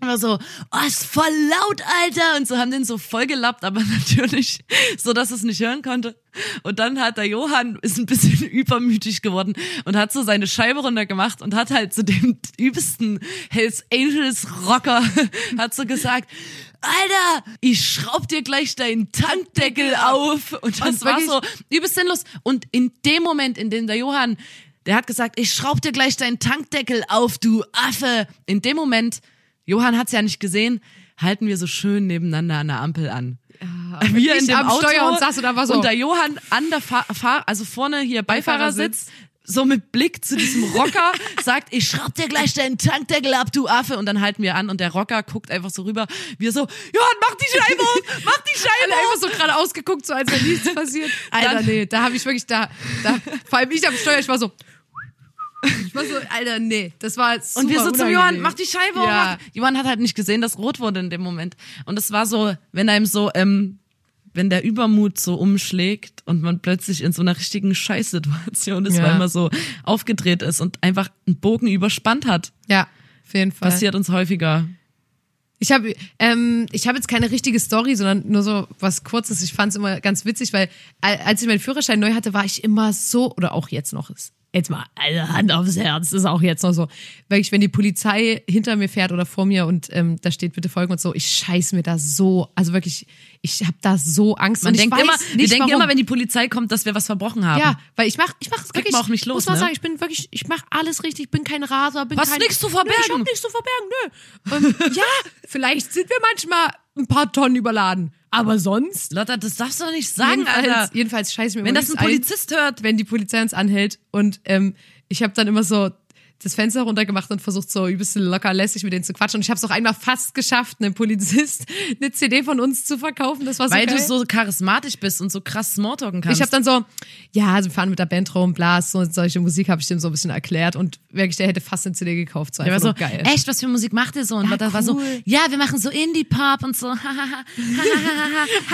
immer so, oh, ist voll laut, Alter, und so haben den so voll gelappt, aber (laughs) natürlich so, dass es nicht hören konnte. Und dann hat der Johann ist ein bisschen übermütig geworden und hat so seine Scheibe runtergemacht und hat halt zu dem übelsten Hells Angels Rocker hat so gesagt, Alter, ich schraub dir gleich deinen Tankdeckel auf. Und das Und war so übelst sinnlos. Und in dem Moment, in dem der Johann, der hat gesagt, ich schraub dir gleich deinen Tankdeckel auf, du Affe. In dem Moment, Johann hat's ja nicht gesehen, halten wir so schön nebeneinander an der Ampel an. wir ich in dem am Auto Steuer und saß da war so- und der Johann an der Fahr Fahr also vorne hier Beifahrersitz so mit Blick zu diesem Rocker sagt, ich schraub dir gleich deinen Tankdeckel ab, du Affe. Und dann halten wir an und der Rocker guckt einfach so rüber. Wir so, Johann, mach die Scheibe auf, mach die Scheibe Alle auf. einfach so gerade ausgeguckt, so als wäre nichts passiert. Alter, Dann- nee, da habe ich wirklich, da, da, vor allem ich am Steuer, ich war so, ich war so, Alter, nee, das war super Und wir so zum. Johann, mach die Scheibe auf. Ja. mach- Johann hat halt nicht gesehen, dass rot wurde in dem Moment. Und es war so, wenn einem so, ähm, wenn der Übermut so umschlägt und man plötzlich in so einer richtigen Scheißsituation ist, Ja. weil man so aufgedreht ist und einfach einen Bogen überspannt hat. Ja, auf jeden Fall. Passiert uns häufiger. Ich habe ähm, ich habe jetzt keine richtige Story, sondern nur so was Kurzes. Ich fand es immer ganz witzig, weil al- als ich meinen Führerschein neu hatte, war ich immer so oder auch jetzt noch ist. Jetzt mal eine Hand aufs Herz, das ist auch jetzt noch so. Wirklich, wenn die Polizei hinter mir fährt oder vor mir und ähm, da steht bitte folgen und so, ich scheiß mir da so, also wirklich, ich habe da so Angst. Man und ich denkt immer, wir nicht, denken warum. immer, wenn die Polizei kommt, dass wir was verbrochen haben. ja, weil ich mach, ich mach wirklich. man auch nicht los, muss man ne? sagen, ich bin wirklich, ich mach alles richtig. Ich bin kein Raser, bin Hast kein, nichts zu Nö, ich verbergen. hab nichts zu verbergen, nö. Und (laughs) ja, vielleicht sind wir manchmal ein paar Tonnen überladen, aber sonst. Lotta, das darfst du doch nicht sagen, jedenfalls, Alter. jedenfalls scheiß ich mir Wenn das ein nichts ein, Polizist hört. wenn die Polizei uns anhält und ähm, ich habe dann immer so das Fenster runtergemacht und versucht so ein bisschen locker lässig mit denen zu quatschen und ich habe es auch einmal fast geschafft, einem Polizist (laughs) eine CD von uns zu verkaufen. Das war so Weil geil. du so charismatisch bist und so krass Smalltalken kannst. Ich habe dann so, ja, also wir fahren mit der Band rum, Blas, so solche Musik habe ich dem so ein bisschen erklärt und wirklich, der hätte fast eine CD gekauft. So Der war so, geil. echt, was für Musik macht ihr so? Und Ja, das war so, cool. ja, wir machen so Indie-Pop und so. (laughs)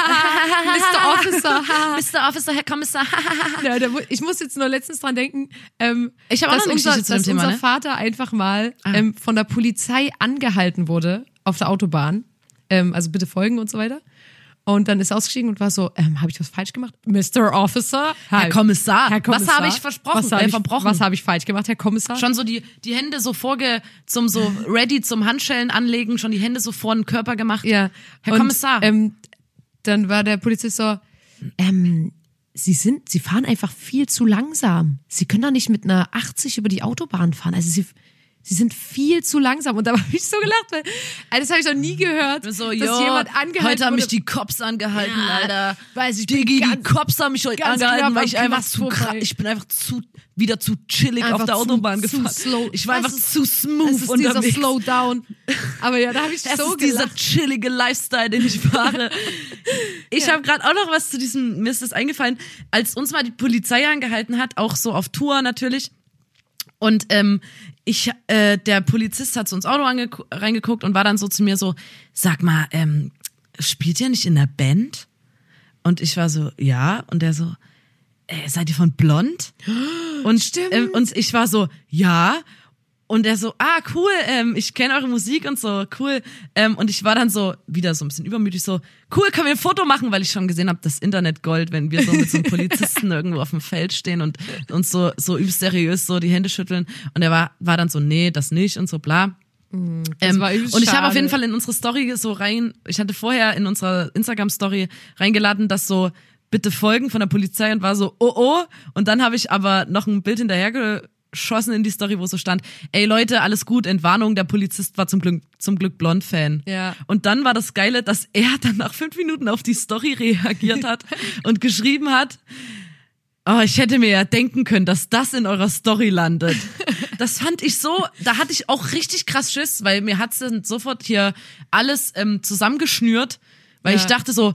Mr. Officer. (laughs) Mr. Officer, Herr Kommissar. Ja, ich muss jetzt nur letztens dran denken, ähm, Ich hab auch noch eine unser, Geschichte zu dem Thema, ne? Vater einfach mal Ah. ähm, von der Polizei angehalten wurde auf der Autobahn. Ähm, also bitte folgen und so weiter. Und dann ist er ausgestiegen und war so, ähm, habe ich was falsch gemacht? Mr. Officer? Herr Kommissar, Herr Kommissar. was habe ich versprochen? Was habe Äh, ich, was habe ich falsch gemacht, Herr Kommissar? Schon so die, die Hände so vorge, zum so ready zum Handschellen anlegen, schon die Hände so vor den Körper gemacht. Ja. Herr und, Kommissar. Ähm, dann war der Polizist so, ähm, sie sind, sie fahren einfach viel zu langsam. Sie können doch nicht mit einer 80 über die Autobahn fahren. Also sie, sie sind viel zu langsam. Und da (laughs) habe ich so gelacht, weil also das habe ich noch nie gehört, So, dass jo, jemand angehalten heute haben mich die Cops angehalten, Ja, Alter. weiß ich, Digi, die ganz- Cops haben mich heute angehalten, knapp weil ich einfach zu krass, ich bin einfach zu, wieder zu chillig Einfach auf der zu- Autobahn zu gefahren. slow. Ich war Weißt einfach du, zu smooth es ist dieser. Slowdown. Aber ja, da habe ich Das so ist dieser gelacht. chillige Lifestyle, den ich fahre. (laughs) Ich habe gerade auch noch was zu diesem, mir ist das eingefallen, als uns mal die Polizei angehalten hat, auch so auf Tour natürlich. Und ähm, ich, äh, der Polizist hat so ins Auto reingeguckt und war dann so zu mir so, sag mal, ähm, spielt ihr nicht in der Band? Und ich war so, ja. Und der so, äh, seid ihr von Blond? (gasps) Und, Stimmt. ähm, und ich war so, ja. Und er so, ah, cool, ähm, ich kenne eure Musik und so, cool. Ähm, und ich war dann so, wieder so ein bisschen übermütig, so, cool, können wir ein Foto machen, weil ich schon gesehen habe, das Internet Gold, wenn wir so mit so einem Polizisten (laughs) irgendwo auf dem Feld stehen und uns so, so übelst seriös so die Hände schütteln. Und er war, war dann so, nee, das nicht und so, bla. Ähm, war und ich habe auf jeden Fall in unsere Story so rein, ich hatte vorher in unserer Instagram-Story reingeladen, dass so bitte folgen von der Polizei und war so, oh oh. Und dann habe ich aber noch ein Bild hinterhergeschossen in die Story, wo so stand, ey Leute, alles gut, Entwarnung, der Polizist war zum Glück, zum Glück Blond-Fan. Ja. Und dann war das Geile, dass er dann nach fünf Minuten auf die Story reagiert hat (laughs) und geschrieben hat, Oh, ich hätte mir ja denken können, dass das in eurer Story landet. (laughs) Das fand ich so, da hatte ich auch richtig krass Schiss, weil mir hat's dann sofort hier alles ähm, zusammengeschnürt, weil Ja. ich dachte so,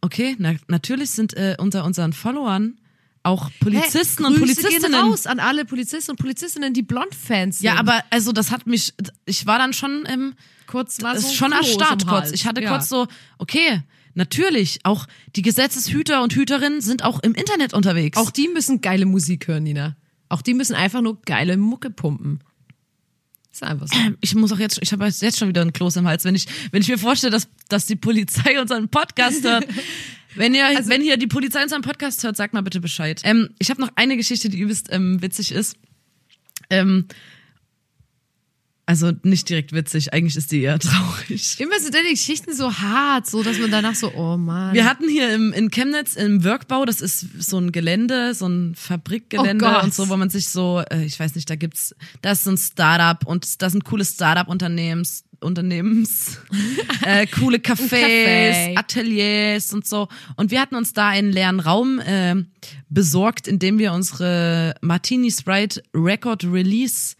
okay, na, natürlich sind äh, unter unseren Followern auch Polizisten Hä? und Grüße Polizistinnen. Gehen raus an alle Polizisten und Polizistinnen, die Blond-Fans sind. Ja, aber also das hat mich, ich war dann schon ähm, kurz war so schon erstarrt im kurz. Ich hatte ja. kurz so, okay, natürlich, auch die Gesetzeshüter und Hüterinnen sind auch im Internet unterwegs. Auch die müssen geile Musik hören, Nina. Auch die müssen einfach nur geile Mucke pumpen. Ist einfach so. ich muss auch jetzt, ich habe jetzt schon wieder einen Kloß im Hals, wenn ich, wenn ich mir vorstelle, dass, dass die Polizei unseren Podcast hört. (laughs) Wenn ihr, Also wenn hier die Polizei unseren Podcast hört, sagt mal bitte Bescheid. Ähm, ich habe noch eine Geschichte, die übelst ähm, witzig ist. Ähm, also nicht direkt witzig, eigentlich ist die eher (laughs) traurig. Immer sind deine Geschichten so hart, so dass man danach so, oh Mann. Wir hatten hier im, in Chemnitz im Workbau, das ist so ein Gelände, so ein Fabrikgelände Oh und so, wo man sich so, äh, ich weiß nicht, da gibt's, da ist so ein Startup und da sind coole Startup-Unternehmens, Unternehmens, (laughs) äh, coole Cafés, Café. Ateliers und so. Und wir hatten uns da einen leeren Raum äh, besorgt, in dem wir unsere Martini Sprite Record Release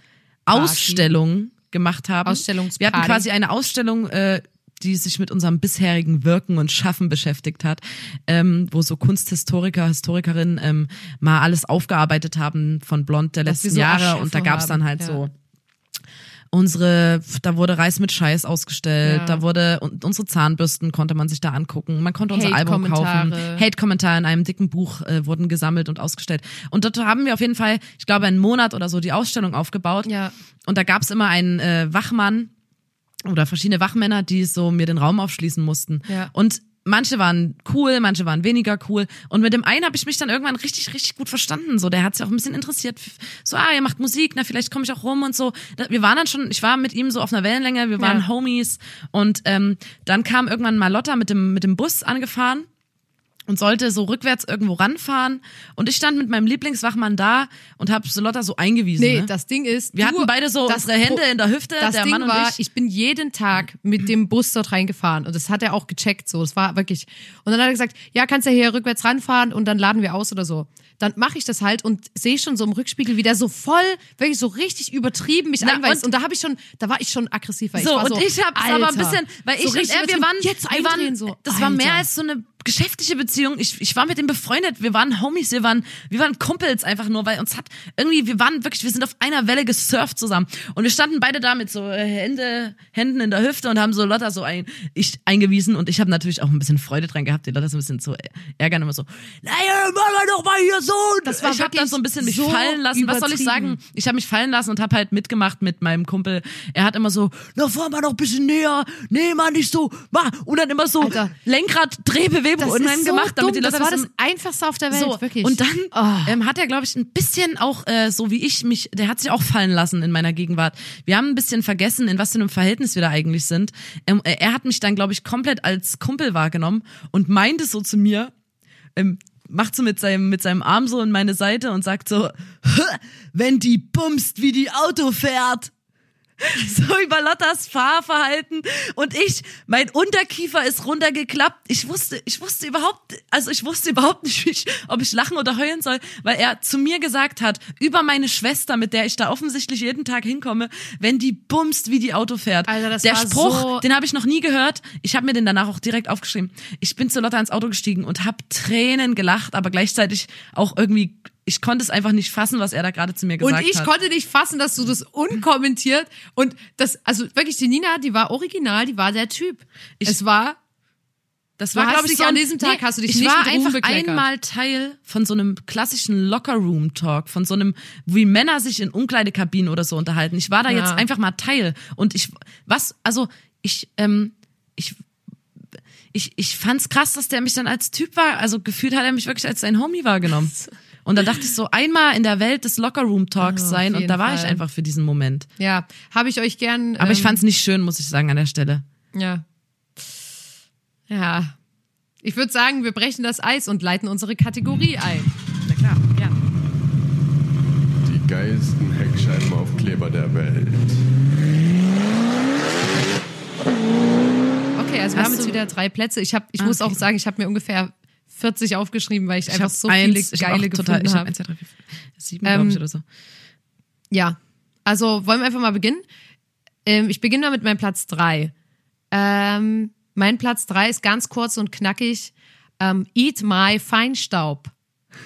Ausstellung gemacht haben. Wir hatten quasi eine Ausstellung, äh, die sich mit unserem bisherigen Wirken und Schaffen beschäftigt hat, ähm, wo so Kunsthistoriker, Historikerinnen ähm, mal alles aufgearbeitet haben von Blond der letzten so Jahre und da gab's dann haben, halt ja. so unsere, da wurde Reis mit Scheiß ausgestellt, Ja. da wurde und unsere Zahnbürsten konnte man sich da angucken, man konnte unser Album kaufen, Hate-Kommentare. In einem dicken Buch äh, wurden gesammelt und ausgestellt und dort haben wir auf jeden Fall, ich glaube, einen Monat oder so die Ausstellung aufgebaut Ja. und da gab's immer einen äh, Wachmann oder verschiedene Wachmänner, die so mir den Raum aufschließen mussten. Ja. Und manche waren cool, manche waren weniger cool. Und mit dem einen habe ich mich dann irgendwann richtig, richtig gut verstanden. So, der hat sich auch ein bisschen interessiert. So, ah, ihr macht Musik, na, vielleicht komme ich auch rum und so. Wir waren dann schon, ich war mit ihm so auf einer Wellenlänge, wir waren Ja. Homies. Und ähm, dann kam irgendwann mal Lotta mit dem, mit dem Bus angefahren und sollte so rückwärts irgendwo ranfahren. Und ich stand mit meinem Lieblingswachmann da und habe so Lotta so eingewiesen. Nee, ne? das Ding ist, Wir du- hatten beide so unsere Hände in der Hüfte, Das der Ding Mann war, ich. ich bin jeden Tag mit dem Bus dort reingefahren und das hat er auch gecheckt so. Das war wirklich. Und dann hat er gesagt, ja, kannst ja hier rückwärts ranfahren und dann laden wir aus oder so. Dann mache ich das halt und sehe schon so im Rückspiegel, wie der so voll, wirklich so richtig übertrieben mich Na, einweist. und- Und, da habe ich schon, da war ich schon aggressiv. Weil So, ich und so, ich hab's aber ein Alter, bisschen, weil so ich und er, wir übertrieben. waren, jetzt wir waren, so. das war mehr Alter. als so eine geschäftliche Beziehung. Ich, ich war mit ihm befreundet, wir waren Homies, wir waren, wir waren Kumpels einfach nur, weil uns hat irgendwie, wir waren wirklich, wir sind auf einer Welle gesurft zusammen. Und wir standen beide da mit so äh, Hände, Händen in der Hüfte und haben so Lotta so ein, ich eingewiesen und ich habe natürlich auch ein bisschen Freude dran gehabt, die Lotta so ein bisschen zu ärgern, immer so, naja, mach mal doch mal hier so. Das war ich habe dann so ein bisschen mich so fallen lassen. Was soll ich sagen? Ich habe mich fallen lassen und habe halt mitgemacht mit meinem Kumpel. Er hat immer so, na fahr mal noch ein bisschen näher, nee, mal nicht so, mach. Und dann immer so. Lenkrad, Drehbewegung Dann ist so gemacht, damit dumm. die Leute das war das einfachste auf der Welt, so, wirklich. und dann Oh. ähm, hat er, glaube ich, ein bisschen auch, äh, so wie ich mich, der hat sich auch fallen lassen in meiner Gegenwart. Wir haben ein bisschen vergessen, in was für einem Verhältnis wir da eigentlich sind. Ähm, äh, er hat mich dann, glaube ich, komplett als Kumpel wahrgenommen und meinte so zu mir, ähm, macht so mit seinem, mit seinem Arm so in meine Seite und sagt so, wenn die bumst, wie die Auto fährt. (laughs) So über Lottas Fahrverhalten und ich, mein Unterkiefer ist runtergeklappt. Ich wusste, ich wusste überhaupt, also ich wusste überhaupt nicht, wie ich, ob ich lachen oder heulen soll, weil er zu mir gesagt hat, über meine Schwester, mit der ich da offensichtlich jeden Tag hinkomme, wenn die bumst, wie die Auto fährt. Alter, das der war Spruch, so- den habe ich noch nie gehört. Ich habe mir den danach auch direkt aufgeschrieben. Ich bin zu Lotta ins Auto gestiegen und habe Tränen gelacht, aber gleichzeitig auch irgendwie, ich konnte es einfach nicht fassen, was er da gerade zu mir gesagt Und ich hat. konnte nicht fassen, dass du das unkommentiert und das, also wirklich, die Nina, die war original, die war der Typ. es war, Das war, glaube ich, so an diesem Tag hast du dich ich nicht war einfach einmal Teil von so einem klassischen Locker-Room-Talk, von so einem, wie Männer sich in Umkleidekabinen oder so unterhalten. Ich war da Ja. jetzt einfach mal Teil. Und ich, was, also, ich, ähm, ich, ich, ich fand's krass, dass der mich dann als Typ war. Also gefühlt hat er mich wirklich als sein Homie wahrgenommen. (laughs) Und dann dachte ich so, einmal in der Welt des Locker-Room-Talks auf sein. Und da war ich Fall. einfach für diesen Moment. ja, habe ich euch gern. Aber ich ähm, fand's nicht schön, muss ich sagen, an der Stelle. Ja. Ja. Ich würde sagen, wir brechen das Eis und leiten unsere Kategorie ein. Na klar, ja. Die geilsten Heckscheibenaufkleber der Welt. Okay, also wir Hast haben jetzt wieder drei Plätze. Ich, hab, ich Ah, muss okay. auch sagen, ich habe mir ungefähr 40 aufgeschrieben, weil ich, Ich einfach so eins, viele ich geile auch total, gefunden ich hab habe. eins, zwei, drei, vier, sieben, Ähm, glaube ich, oder so. Ja, also wollen wir einfach mal beginnen? Ähm, ich beginne mal mit meinem Platz drei. Ähm, mein Platz drei ist ganz kurz und knackig. Ähm, Eat My Feinstaub.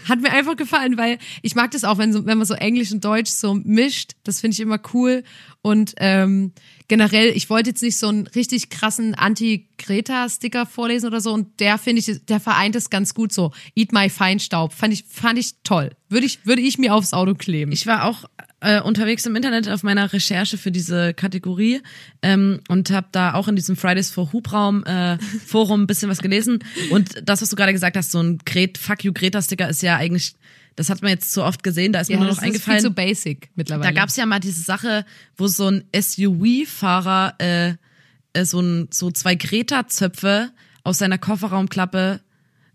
Hat mir einfach gefallen, weil ich mag das auch, wenn, so, wenn man so Englisch und Deutsch so mischt. Das finde ich immer cool. Und ähm, generell, ich wollte jetzt nicht so einen richtig krassen Anti-Greta-Sticker vorlesen oder so. Und der finde ich, der vereint es ganz gut so. Eat My Feinstaub. Fand ich, fand ich toll. Würde ich, würde ich mir aufs Auto kleben. Ich war auch äh, unterwegs im Internet auf meiner Recherche für diese Kategorie ähm, und habe da auch in diesem Fridays for Hubraum äh, (laughs) Forum ein bisschen was gelesen. Und das, was du gerade gesagt hast, so ein Gret Fuck you Greta Sticker ist ja eigentlich, das hat man jetzt so oft gesehen, da ist mir nur noch das ist viel eingefallen. zu basic mittlerweile. Da gab's ja mal diese Sache, wo so ein SUV-Fahrer äh, äh, so, ein, so zwei Greta-Zöpfe aus seiner Kofferraumklappe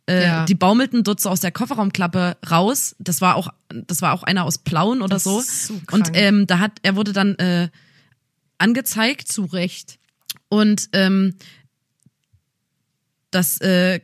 äh, Ja. die baumelten dort so aus der Kofferraumklappe raus. Das war auch, das war auch einer aus Plauen oder Das so. so und ähm, da hat, er wurde dann äh, angezeigt zu Recht. und ähm, das äh,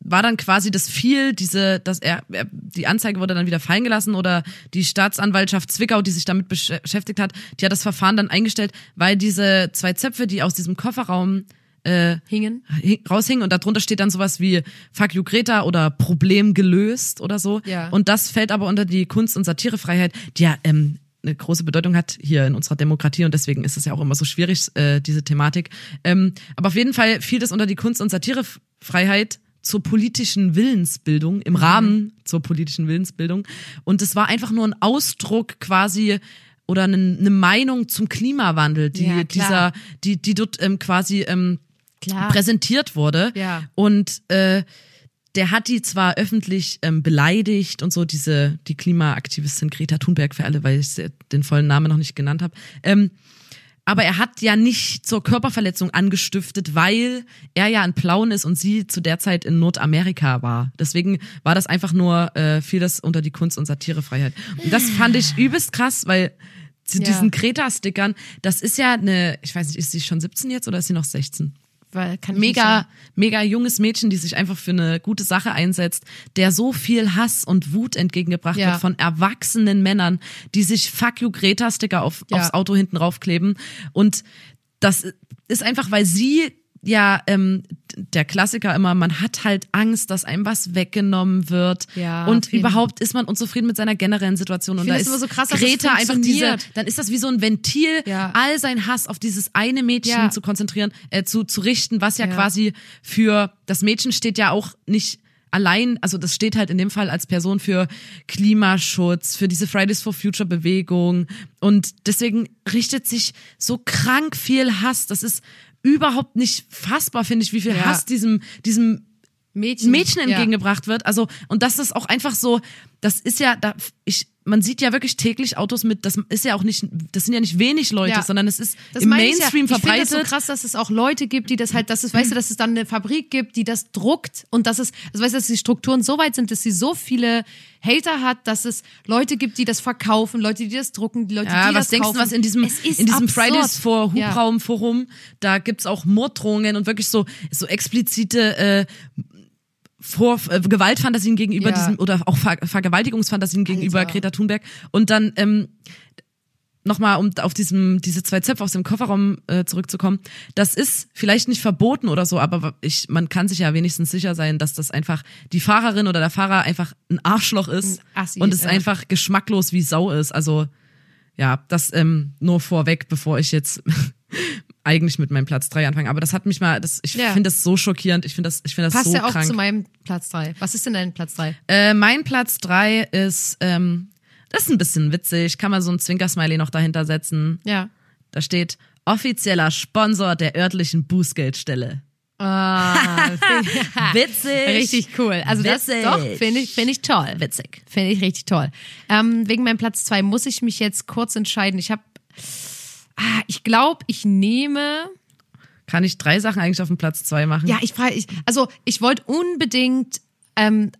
war dann quasi das viel, diese, dass er, er, die Anzeige wurde dann wieder fallen gelassen oder die Staatsanwaltschaft Zwickau, die sich damit besch- beschäftigt hat, die hat das Verfahren dann eingestellt, weil diese zwei Zöpfe, die aus diesem Kofferraum äh, Hingen. hi- raushingen und darunter steht dann sowas wie Fuck you Greta oder Problem gelöst oder so. Ja. Und das fällt aber unter die Kunst- und Satirefreiheit, die ja ähm, eine große Bedeutung hat hier in unserer Demokratie und deswegen ist es ja auch immer so schwierig, äh, diese Thematik. Ähm, aber auf jeden Fall fiel das unter die Kunst- und Satirefreiheit zur politischen Willensbildung, im Rahmen zur politischen Willensbildung. Und es war einfach nur ein Ausdruck quasi oder eine, eine Meinung zum Klimawandel, die Ja, dieser, die, die dort ähm, quasi ähm, Klar. präsentiert wurde. Ja. Und äh, der hat die zwar öffentlich ähm, beleidigt und so, diese, die Klimaaktivistin Greta Thunberg für alle, weil ich den vollen Namen noch nicht genannt habe. Ähm, aber er hat ja nicht zur Körperverletzung angestiftet, weil er ja ein Plauen ist und sie zu der Zeit in Nordamerika war. Deswegen war das einfach nur, äh, fiel das unter die Kunst- und Satirefreiheit. Und das fand ich übelst krass, weil zu Ja. diesen Greta-Stickern, das ist ja eine, ich weiß nicht, ist sie schon 17 jetzt oder ist sie noch 16? Weil, mega, mega junges Mädchen, die sich einfach für eine gute Sache einsetzt, der so viel Hass und Wut entgegengebracht Ja. wird von erwachsenen Männern, die sich Fuck you Greta Sticker auf, Ja. aufs Auto hinten raufkleben. Und das ist einfach, weil sie ja ähm, der Klassiker immer, man hat halt Angst, dass einem was weggenommen wird. Ja, und überhaupt ist man unzufrieden mit seiner generellen Situation. Und da ist immer so krass, Greta einfach diese, dann ist das wie so ein Ventil, Ja. all sein Hass auf dieses eine Mädchen Ja. zu konzentrieren, äh, zu, zu richten, was ja, Ja. quasi für das Mädchen steht ja auch nicht allein, also das steht halt in dem Fall als Person für Klimaschutz, für diese Fridays for Future Bewegung und deswegen richtet sich so krank viel Hass. Das ist überhaupt nicht fassbar, finde ich, wie viel Ja. Hass diesem, diesem Mädchen, Mädchen ja. entgegengebracht wird. Also, und das ist auch einfach so, das ist ja, da, ich man sieht ja wirklich täglich Autos mit, das ist ja auch nicht, das sind ja nicht wenig Leute, Ja. sondern es ist Das im meine ich Mainstream ja. Ich verbreitet. so krass, dass es auch Leute gibt, die das halt, dass es, weißt du, dass es dann eine Fabrik gibt, die das druckt und dass es, also weißt du, dass die Strukturen so weit sind, dass sie so viele Hater hat, dass es Leute gibt, die das verkaufen, Leute, die das drucken, die Leute, Ja, die was das denkst kaufen. du, was in diesem, in diesem absurd. Fridays for Ja. Hubraum Forum, da gibt's auch Morddrohungen und wirklich so, so explizite äh, vor äh, Gewaltfantasien gegenüber Ja. diesem oder auch Ver Vergewaltigungsfantasien gegenüber Alter. Greta Thunberg und dann ähm, nochmal, um auf diesem, diese zwei Zöpfe aus dem Kofferraum äh, zurückzukommen, das ist vielleicht nicht verboten oder so, aber ich, man kann sich ja wenigstens sicher sein, dass das einfach die Fahrerin oder der Fahrer einfach ein Arschloch ist Ein Assi und es ja. einfach geschmacklos wie Sau ist. Also ja, das ähm, nur vorweg, bevor ich jetzt eigentlich mit meinem Platz drei anfange. Aber das hat mich mal, das, ich Ja. finde das so schockierend. Ich finde das, ich finde das Passt so ja auch krank. zu meinem Platz drei. Was ist denn dein Platz drei? Äh, mein Platz drei ist, ähm, das ist ein bisschen witzig. Kann man so ein Zwinkersmiley noch dahinter setzen. Ja. Da steht offizieller Sponsor der örtlichen Bußgeldstelle. Ah, (laughs) (laughs) Witzig. richtig cool. Also das Witzig. doch finde ich finde ich toll. Witzig. Finde ich richtig toll. Ähm, wegen meinem Platz zwei muss ich mich jetzt kurz entscheiden. Ich habe, ah, ich glaube, ich nehme. Kann ich drei Sachen eigentlich auf dem Platz zwei machen? Ja, ich frage, ich, also ich wollte unbedingt ähm,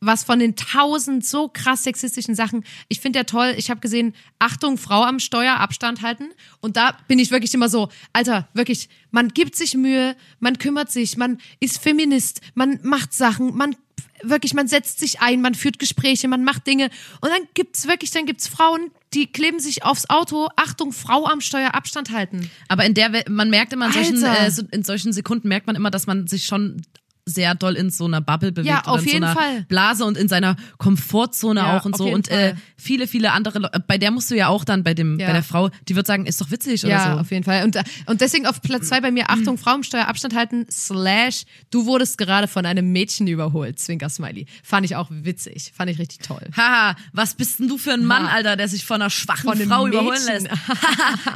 was von den tausend so krass sexistischen Sachen. Ich finde ja toll, ich habe gesehen, Achtung, Frau am Steuer, Abstand halten. Und da bin ich wirklich immer so, Alter, wirklich, man gibt sich Mühe, man kümmert sich, man ist Feminist, man macht Sachen, man wirklich, man setzt sich ein, man führt Gespräche, man macht Dinge. Und dann gibt's wirklich, dann gibt's Frauen, die kleben sich aufs Auto, Achtung, Frau am Steuer, Abstand halten. Aber in der, man merkt immer in solchen, äh, in solchen Sekunden merkt man immer, dass man sich schon sehr doll in so einer Bubble bewegt Ja, oder auf in so jeden einer Fall. Blase und in seiner Komfortzone Ja, auch und so und äh, viele viele andere Leute, bei der musst du ja auch dann bei dem Ja. bei der Frau, die wird sagen, ist doch witzig oder Ja, so. auf jeden Fall. Und, äh, und deswegen auf Platz zwei bei mir, Achtung, Frauensteuer, Abstand halten, slash, du wurdest gerade von einem Mädchen überholt, Zwinker-Smiley. Fand ich auch witzig. Fand ich richtig toll. Haha, was bist denn du für ein Mann. Alter, der sich von einer schwachen Von Frau überholen lässt?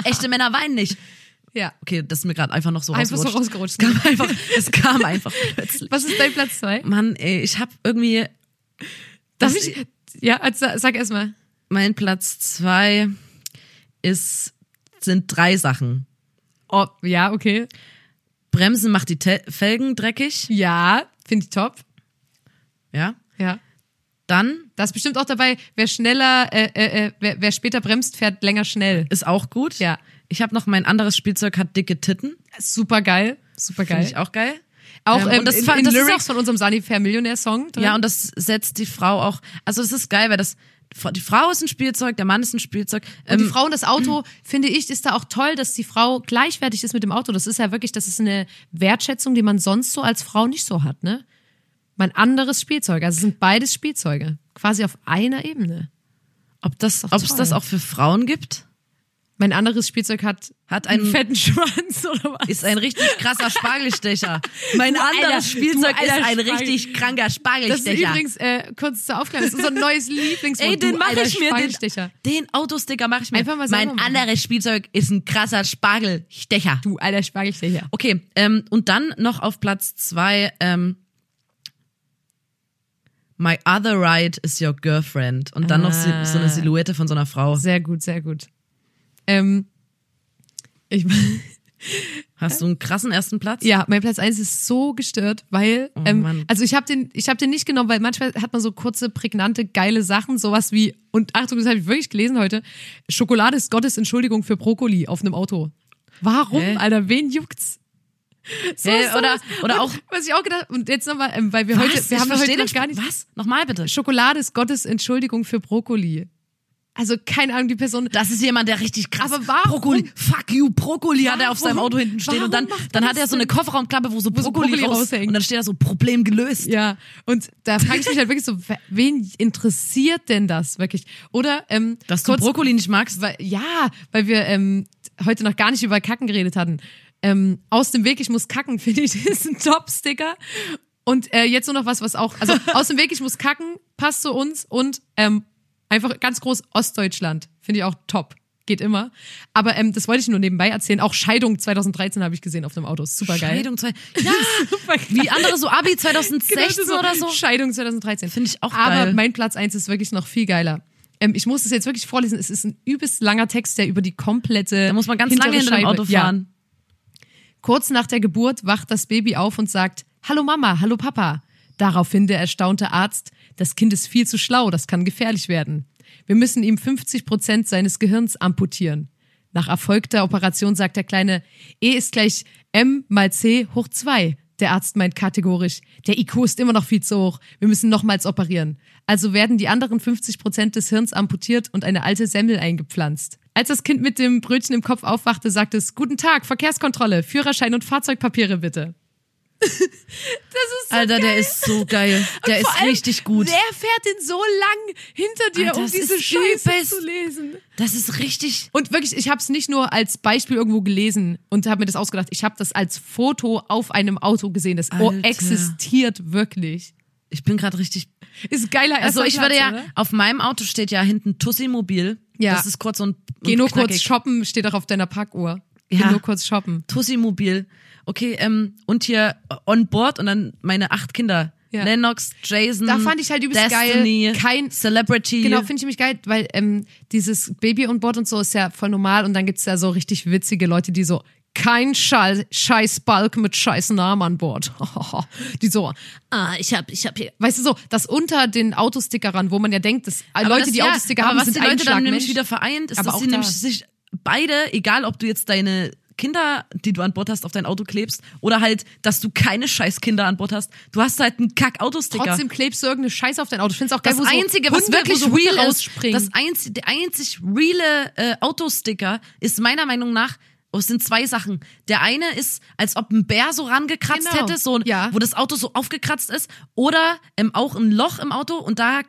Echte Männer weinen nicht. Ja. Okay, das ist mir gerade einfach noch so Einfach so rausgerutscht. rausgerutscht. (laughs) Es kam einfach, es kam einfach (laughs) plötzlich. Was ist dein Platz zwei? Mann, ey, ich habe irgendwie Darf das- ich? Ja, also, sag erst mal. mein Platz zwei ist sind drei Sachen. Oh, ja, okay. Bremsen macht die Te Felgen dreckig, Ja, finde ich top. ja. Ja. Dann Da ist bestimmt auch dabei, wer schneller, äh, äh, äh, wer, wer später bremst, fährt länger schnell. ist auch gut. Ja. Ich habe noch mein anderes Spielzeug hat dicke Titten. Super geil. Super Finde geil. ich auch geil. Auch Ähm, ähm, und das in, in das ist Lyrics auch- von unserem Sunny Fair Millionär Song. Drin. Ja, und das setzt die Frau auch. Also es ist geil, weil das die Frau ist ein Spielzeug, der Mann ist ein Spielzeug. Und die Ähm, Frau und das Auto, (clears throat) finde ich, ist da auch toll, dass die Frau gleichwertig ist mit dem Auto. Das ist ja wirklich, das ist eine Wertschätzung, die man sonst so als Frau nicht so hat, ne? Mein anderes Spielzeug. Also es sind beides Spielzeuge. Quasi auf einer Ebene. ob das, ob es das auch für Frauen gibt, Mein anderes Spielzeug hat, Hat einen einen- fetten (laughs) Schwanz oder was? ist ein richtig krasser Spargelstecher. Mein anderes alter- Spielzeug ist ein Spargel- richtig kranker das ist Spargelstecher. übrigens, äh, kurz zur Aufklärung, das ist unser neues (laughs) Lieblingswort. Ey, den mache ich mir. Den, Spargelstecher. den Autosticker mache ich mir. Einfach mal mein selber machen. anderes Spielzeug ist ein krasser Spargelstecher. Du alter Spargelstecher. Okay, ähm, und dann noch auf Platz zwei, ähm, My other right is your girlfriend. Und dann noch si- so eine Silhouette von so einer Frau. Sehr gut, sehr gut. Ähm, ich, (laughs) Hast du einen krassen ersten Platz? Ja, mein Platz eins ist so gestört, weil ähm, Mann. also ich habe den ich habe den nicht genommen, weil manchmal hat man so kurze prägnante geile Sachen, sowas wie und Achtung, das habe ich wirklich gelesen heute. Schokolade ist Gottes Entschuldigung für Brokkoli auf einem Auto. Warum, Hä? Alter, wen juckt's? So, Hä, so oder- oder und, auch- was ich auch gedacht und jetzt nochmal, ähm, weil wir Was? heute wir Ich haben heute noch gar nicht Was? Nochmal bitte. Schokolade ist Gottes Entschuldigung für Brokkoli. Also keine Ahnung, die Person Das ist jemand, der richtig krass. Aber warum? Brokkoli, fuck you, Brokkoli hat er auf seinem Warum? Auto hinten stehen und dann, Warum macht dann er hat er so eine? Kofferraumklappe, wo so Wo so Brokkoli, Brokkoli raus raushängt. und dann steht da so Problem gelöst. Ja, und da frage ich mich halt wirklich so, wen interessiert denn das wirklich? Oder ähm, Dass du kurz- Brokkoli nicht magst. weil, ja, weil wir ähm, heute noch gar nicht über Kacken geredet hatten. Ähm, aus dem Weg, ich muss kacken, (laughs) finde ich, ist ein Top-Sticker. Und äh, jetzt nur noch was, was auch, also aus dem Weg, ich muss kacken, passt zu uns und ähm, einfach ganz groß Ostdeutschland, finde ich auch top. Geht immer. Aber ähm, das wollte ich nur nebenbei erzählen. Auch Scheidung 2013 habe ich gesehen auf dem Auto. Super geil. Scheidung zwei. (laughs) Ja, Super geil. wie andere so Abi Genau, 2016 das ist oder so. Scheidung 2013. Finde ich auch Aber geil. mein Platz eins ist wirklich noch viel geiler. Ähm, ich muss es jetzt wirklich vorlesen. Es ist ein übelst langer Text, der über die komplette. Da muss man ganz lange hinter dem Auto Ja. fahren. Kurz nach der Geburt wacht das Baby auf und sagt, Hallo Mama, hallo Papa. Daraufhin der erstaunte Arzt, das Kind ist viel zu schlau, das kann gefährlich werden. Wir müssen ihm 50 Prozent seines Gehirns amputieren. Nach erfolgter Operation sagt der Kleine, E ist gleich M mal C hoch 2. Der Arzt meint kategorisch, der IQ ist immer noch viel zu hoch. Wir müssen nochmals operieren. Also werden die anderen 50 Prozent des Hirns amputiert und eine alte Semmel eingepflanzt. Als das Kind mit dem Brötchen im Kopf aufwachte, sagte es, Guten Tag, Verkehrskontrolle, Führerschein und Fahrzeugpapiere bitte. Das ist so Alter, der geil. ist so geil. Der ist allem, richtig gut. Wer fährt denn so lang hinter dir, Alter, um diese Scheiße übelst. zu lesen? Das ist richtig. Und wirklich, ich habe es nicht nur als Beispiel irgendwo gelesen und habe mir das ausgedacht. Ich habe das als Foto auf einem Auto gesehen. Das Alter. existiert wirklich. Ich bin gerade richtig. Ist geiler Also ich würde Platz, ja, oder? auf meinem Auto steht ja hinten Tussi-Mobil. Ja. Das ist kurz und, und Geh nur kurz knackig. shoppen, steht auch auf deiner Parkuhr. Geh Ja. nur kurz shoppen. Tussi-Mobil. Okay, ähm, und hier on board und dann meine acht Kinder. Ja. Lennox, Jason, Da fand ich halt übelst Destiny, geil. Kein- Celebrity. Genau, finde ich nämlich geil, weil ähm, dieses Baby on Board und so ist ja voll normal und dann gibt's ja so richtig witzige Leute, die so kein Scheiß, scheiß Balk mit scheiß Namen an Bord. (laughs) die so, ah, ich hab, ich hab hier, weißt du so, das unter den Autostickerern, wo man ja denkt, dass Aber Leute, das, die ja, Autosticker aber haben, was sind die Leute dann nämlich wieder vereint, ist, Aber dass auch sie da. nämlich sich beide, egal ob du jetzt deine Kinder, die du an Bord hast, auf dein Auto klebst oder halt, dass du keine scheiß Kinder an Bord hast. Du hast halt einen Kack-Autosticker. Trotzdem klebst du irgendeine Scheiße auf dein Auto. Ich find's auch geil, Das wo so einzige, was Hunde, wirklich wo so real ist, das einzige, der einzig reale äh, Autosticker ist meiner Meinung nach, oh, es sind zwei Sachen. Der eine ist, als ob ein Bär so rangekratzt Genau. hätte, so, Ja. wo das Auto so aufgekratzt ist. Oder ähm, auch ein Loch im Auto und da,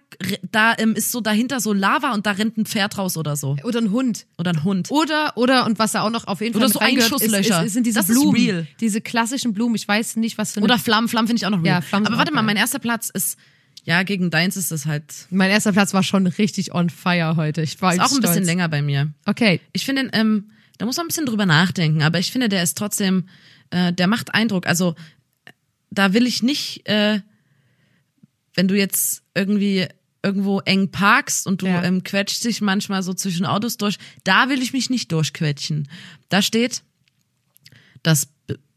da ähm, ist so dahinter so Lava und da rennt ein Pferd raus oder so. oder ein Hund. Oder ein Hund. Oder, oder, und was da auch noch auf jeden Oder Fall so mit reingehört, Einschusslöcher. Ist, ist, sind diese Das ist Blumen. real. Diese klassischen Blumen. Ich weiß nicht, was für eine Oder Flammen, Flammen finde ich auch noch real. Ja, Flammen Aber warte mal, mein erster Platz ist, ja, gegen deins ist das halt, Mein erster Platz war schon richtig on fire heute. Ich war ist auch ein stolz. bisschen länger bei mir. Okay. Ich finde, ähm, da muss man ein bisschen drüber nachdenken, aber ich finde, der ist trotzdem, äh, der macht Eindruck. Also da will ich nicht, äh, wenn du jetzt irgendwie irgendwo eng parkst und du Ja. ähm, quetscht dich manchmal so zwischen Autos durch, da will ich mich nicht durchquetschen. Da steht, das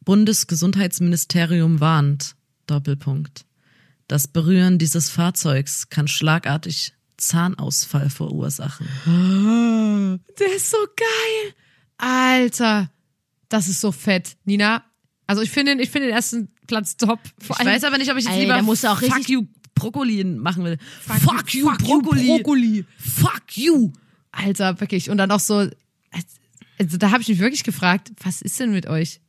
Bundesgesundheitsministerium warnt, Doppelpunkt. Das Berühren dieses Fahrzeugs kann schlagartig Zahnausfall verursachen. Der ist so geil. Alter. Das ist so fett. Nina, also ich finde ich finde den ersten Platz top. Vor Ich weiß aber nicht, ob ich jetzt Alter, lieber der muss auch Fuck you Brokkoli machen will. Fuck, Fuck you, you, Brokkoli. Brokkoli. Fuck you. Alter, wirklich. Und dann auch so, also da habe ich mich wirklich gefragt, was ist denn mit euch?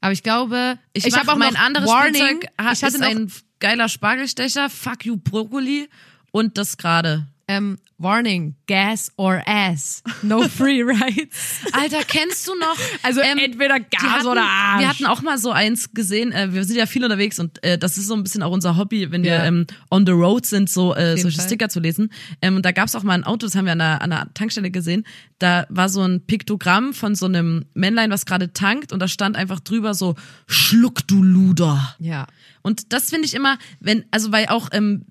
Aber ich glaube, Ich, ich habe auch mein anderes Warning. Spielzeug hat, ich hatte ist ein geiler Spargelstecher. Fuck you Brokkoli und das gerade. Ähm, Warning, Gas or Ass, no (laughs) free rides. Alter, kennst du noch? Also ähm, entweder Gas hatten, oder Arsch. Wir hatten auch mal so eins gesehen. Äh, wir sind ja viel unterwegs und äh, das ist so ein bisschen auch unser Hobby, wenn wir Ja. ähm, on the road sind, so äh, solche Fall. Sticker zu lesen. Ähm, und da gab's auch mal ein Auto, das haben wir an der, an der Tankstelle gesehen. Da war so ein Piktogramm von so einem Männlein, was gerade tankt und da stand einfach drüber so Schluck du Luder. ja. Und das finde ich immer, wenn, also weil auch ähm,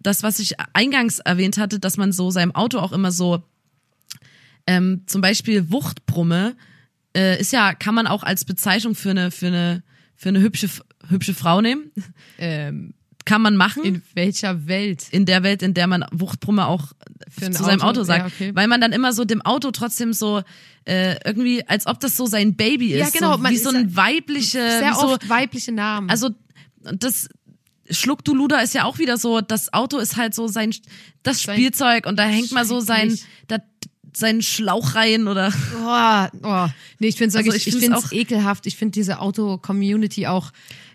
das, was ich eingangs erwähnt hatte, dass man so seinem Auto auch immer so ähm, zum Beispiel Wuchtbrumme äh, ist ja, kann man auch als Bezeichnung für eine, für eine, für eine hübsche, hübsche Frau nehmen. Ähm, Kann man machen. in welcher Welt? in der Welt, in der man Wuchtbrumme auch zu seinem Auto? Sagt, Ja, okay. weil man dann immer so dem Auto trotzdem so äh, irgendwie, als ob das so sein Baby ist, Ja, genau, so, wie so ein weibliche, Sehr wie so, oft weibliche Namen. also das Schluck du Luder ist ja auch wieder so, das Auto ist halt so sein das Sein- Spielzeug und da hängt mal so sein da, seinen Schlauch rein oder Oh, oh. Nee, ich finde es Also ich ich find's finde es auch- ekelhaft. Ich finde diese Auto-Community auch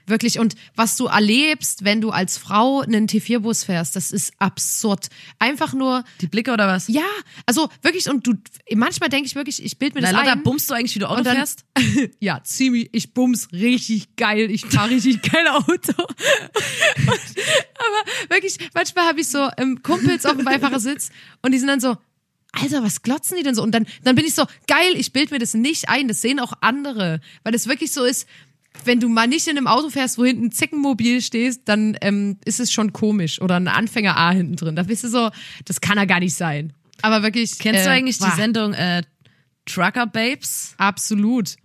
wirklich und was du erlebst, wenn du als Frau einen T4-Bus fährst, das ist absurd. Einfach nur, die Blicke oder was? ja, also wirklich und du, manchmal denke ich wirklich, ich bild mir Na, das Lotta, ein. bummst du eigentlich, wie du Auto dann- fährst? (laughs) ja, ziemlich, ich bums richtig geil, ich fahre richtig (laughs) geil Auto. (laughs) aber wirklich, manchmal habe ich so ähm, Kumpels auf dem Beifahrersitz und die sind dann so, Alter, was glotzen die denn so? Und dann, dann bin ich so, geil, ich bild mir das nicht ein, das sehen auch andere. Weil es wirklich so ist, wenn du mal nicht in einem Auto fährst, wo hinten ein Zickenmobil stehst, dann ähm, ist es schon komisch. Oder ein Anfänger A hinten drin. Da bist du so, das kann ja gar nicht sein. Aber wirklich. Kennst du äh, eigentlich die wow. Sendung äh, Trucker Babes? Absolut.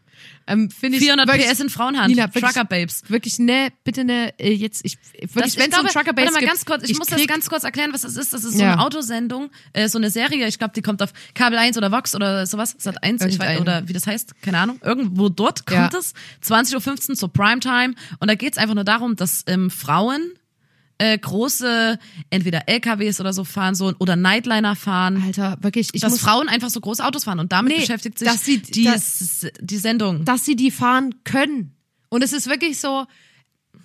Ähm, finde ich 400 wirklich- PS in Frauenhand. Nina, wirklich, Trucker Babes. Wirklich, ne, bitte ne, äh, jetzt, ich, wirklich, wenn ich es um Trucker Babes mal gibt, ganz kurz, ich, muss das ganz kurz erklären, was das ist. Das ist so Ja. eine Autosendung, äh, so eine Serie, ich glaube, die kommt auf Kabel 1 oder Vox oder sowas, Sat 1, ich weiß, oder wie das heißt, keine Ahnung, irgendwo dort Ja. kommt es, 20.15 Uhr zur Primetime und da geht es einfach nur darum, dass ähm, Frauen äh, große, entweder LKWs oder so fahren so oder Nightliner fahren. Alter, wirklich, ich dass muss, Frauen einfach so große Autos fahren und damit Nee, beschäftigt sich dass sie- die, dass- die Sendung. dass sie die fahren können. Und es ist wirklich so,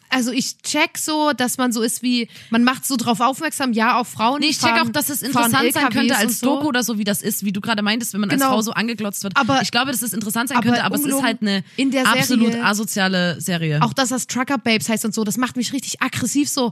also ich check so, dass man so ist wie, man macht so drauf aufmerksam, ja, auch Frauen. Nee, ich check fahren, auch, dass es interessant sein könnte als so. Doku oder so, wie das ist, wie du gerade meintest, wenn man als Genau. Frau so angeglotzt wird. Aber- ich glaube, dass es interessant sein aber könnte, aber es ist halt eine in der Serie- absolut asoziale Serie. Auch dass das Trucker Babes heißt und so, das macht mich richtig aggressiv so.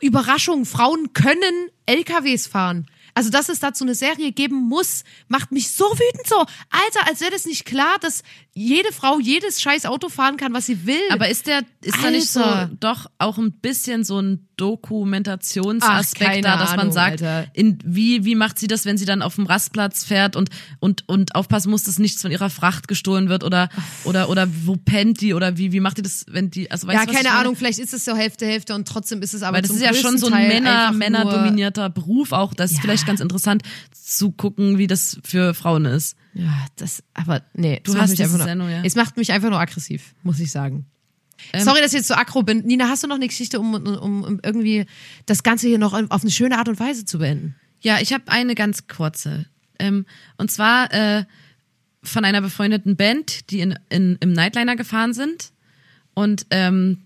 Überraschung, Frauen können LKWs fahren. Also, dass es dazu eine Serie geben muss, macht mich so wütend so. Alter, als wäre das nicht klar, dass jede Frau jedes scheiß Auto fahren kann, was sie will. aber ist der, ist da nicht so Alter. doch auch ein bisschen so ein Dokumentationsaspekt da, dass man Ahnung, sagt, Alter. in, wie, wie macht sie das, wenn sie dann auf dem Rastplatz fährt und, und, und aufpassen muss, dass nichts von ihrer Fracht gestohlen wird oder, oder, oder wo pennt die oder wie, wie macht die das, wenn die, also weißt ja, du, keine meine? Ahnung, vielleicht ist es so Hälfte, Hälfte und trotzdem ist es aber Weil das ist ja schon so ein Männer, männerdominierter Beruf auch. Das ist Ja. vielleicht ganz interessant zu gucken, wie das für Frauen ist. Ja, das, aber nee. Du hast mich einfach nur, Sendung, ja. Es macht mich einfach nur aggressiv, muss ich sagen. Ähm, Sorry, dass ich jetzt so aggro bin. Nina, hast du noch eine Geschichte, um, um, um irgendwie das Ganze hier noch auf eine schöne Art und Weise zu beenden? Ja, ich habe eine ganz kurze. Ähm, und zwar äh, von einer befreundeten Band, die in, in, im Nightliner gefahren sind. Und ähm,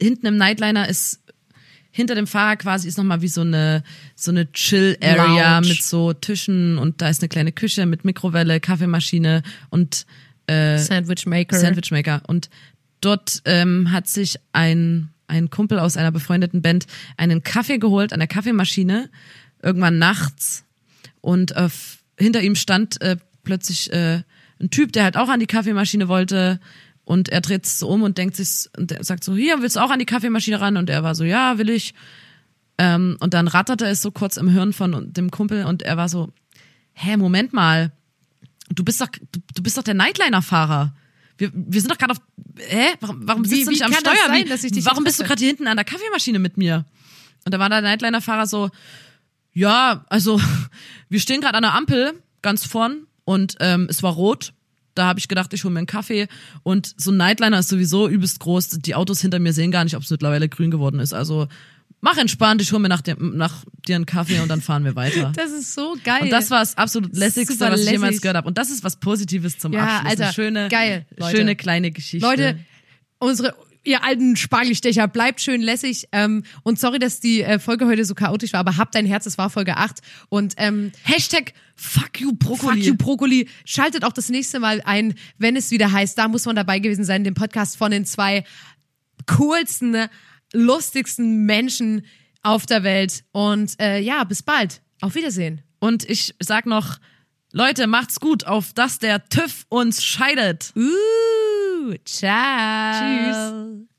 hinten im Nightliner ist hinter dem Fahrer quasi ist nochmal wie so eine so eine Chill-Area mit so Tischen und da ist eine kleine Küche mit Mikrowelle, Kaffeemaschine und Sandwich Maker. Sandwichmaker. Und dort ähm, hat sich ein, ein Kumpel aus einer befreundeten Band einen Kaffee geholt an der Kaffeemaschine, irgendwann nachts. Und äh, hinter ihm stand äh, plötzlich äh, ein Typ, der halt auch an die Kaffeemaschine wollte. Und er dreht sich so um und denkt sich, und sagt so, hier, willst du auch an die Kaffeemaschine ran? Und er war so, ja, will ich. Ähm, und dann ratterte es so kurz im Hirn von dem Kumpel und er war so, hä, Moment mal, du bist doch, du, du bist doch der Nightliner-Fahrer. Wir, wir sind doch gerade auf, hä? Warum, warum Wie- sitzt du wie nicht am Steuer? sein, Wie- dass ich dich warum bist du gerade hier hinten an der Kaffeemaschine mit mir? Und da war der Nightliner-Fahrer so, ja, also (laughs) wir stehen gerade an der Ampel ganz vorn und ähm, es war rot. Da habe ich gedacht, ich hole mir einen Kaffee. Und so ein Nightliner ist sowieso übelst groß. Die Autos hinter mir sehen gar nicht, ob es mittlerweile grün geworden ist. Also mach entspannt, ich hole mir nach, dem, nach dir einen Kaffee und dann fahren wir weiter. (laughs) Das ist so geil. Und das war das absolut lässigste, was ich jemals gehört habe. Und das ist was Positives zum Ja, Abschluss. Alter, Eine schöne, geil, Leute. schöne kleine Geschichte. Leute, unsere ihr alten Spargelstecher, bleibt schön lässig. Ähm, und sorry, dass die äh, Folge heute so chaotisch war, aber habt dein Herz, es war Folge 8. Und ähm, Hashtag Fuck you Brokkoli. Fuck you Brokkoli. Schaltet auch das nächste Mal ein, wenn es wieder heißt, da muss man dabei gewesen sein, den Podcast von den zwei coolsten, lustigsten Menschen auf der Welt. Und äh, ja, bis bald. Auf Wiedersehen. Und ich sag noch, Leute, macht's gut, auf dass der TÜV uns scheidet. Uh, ciao. Tschüss.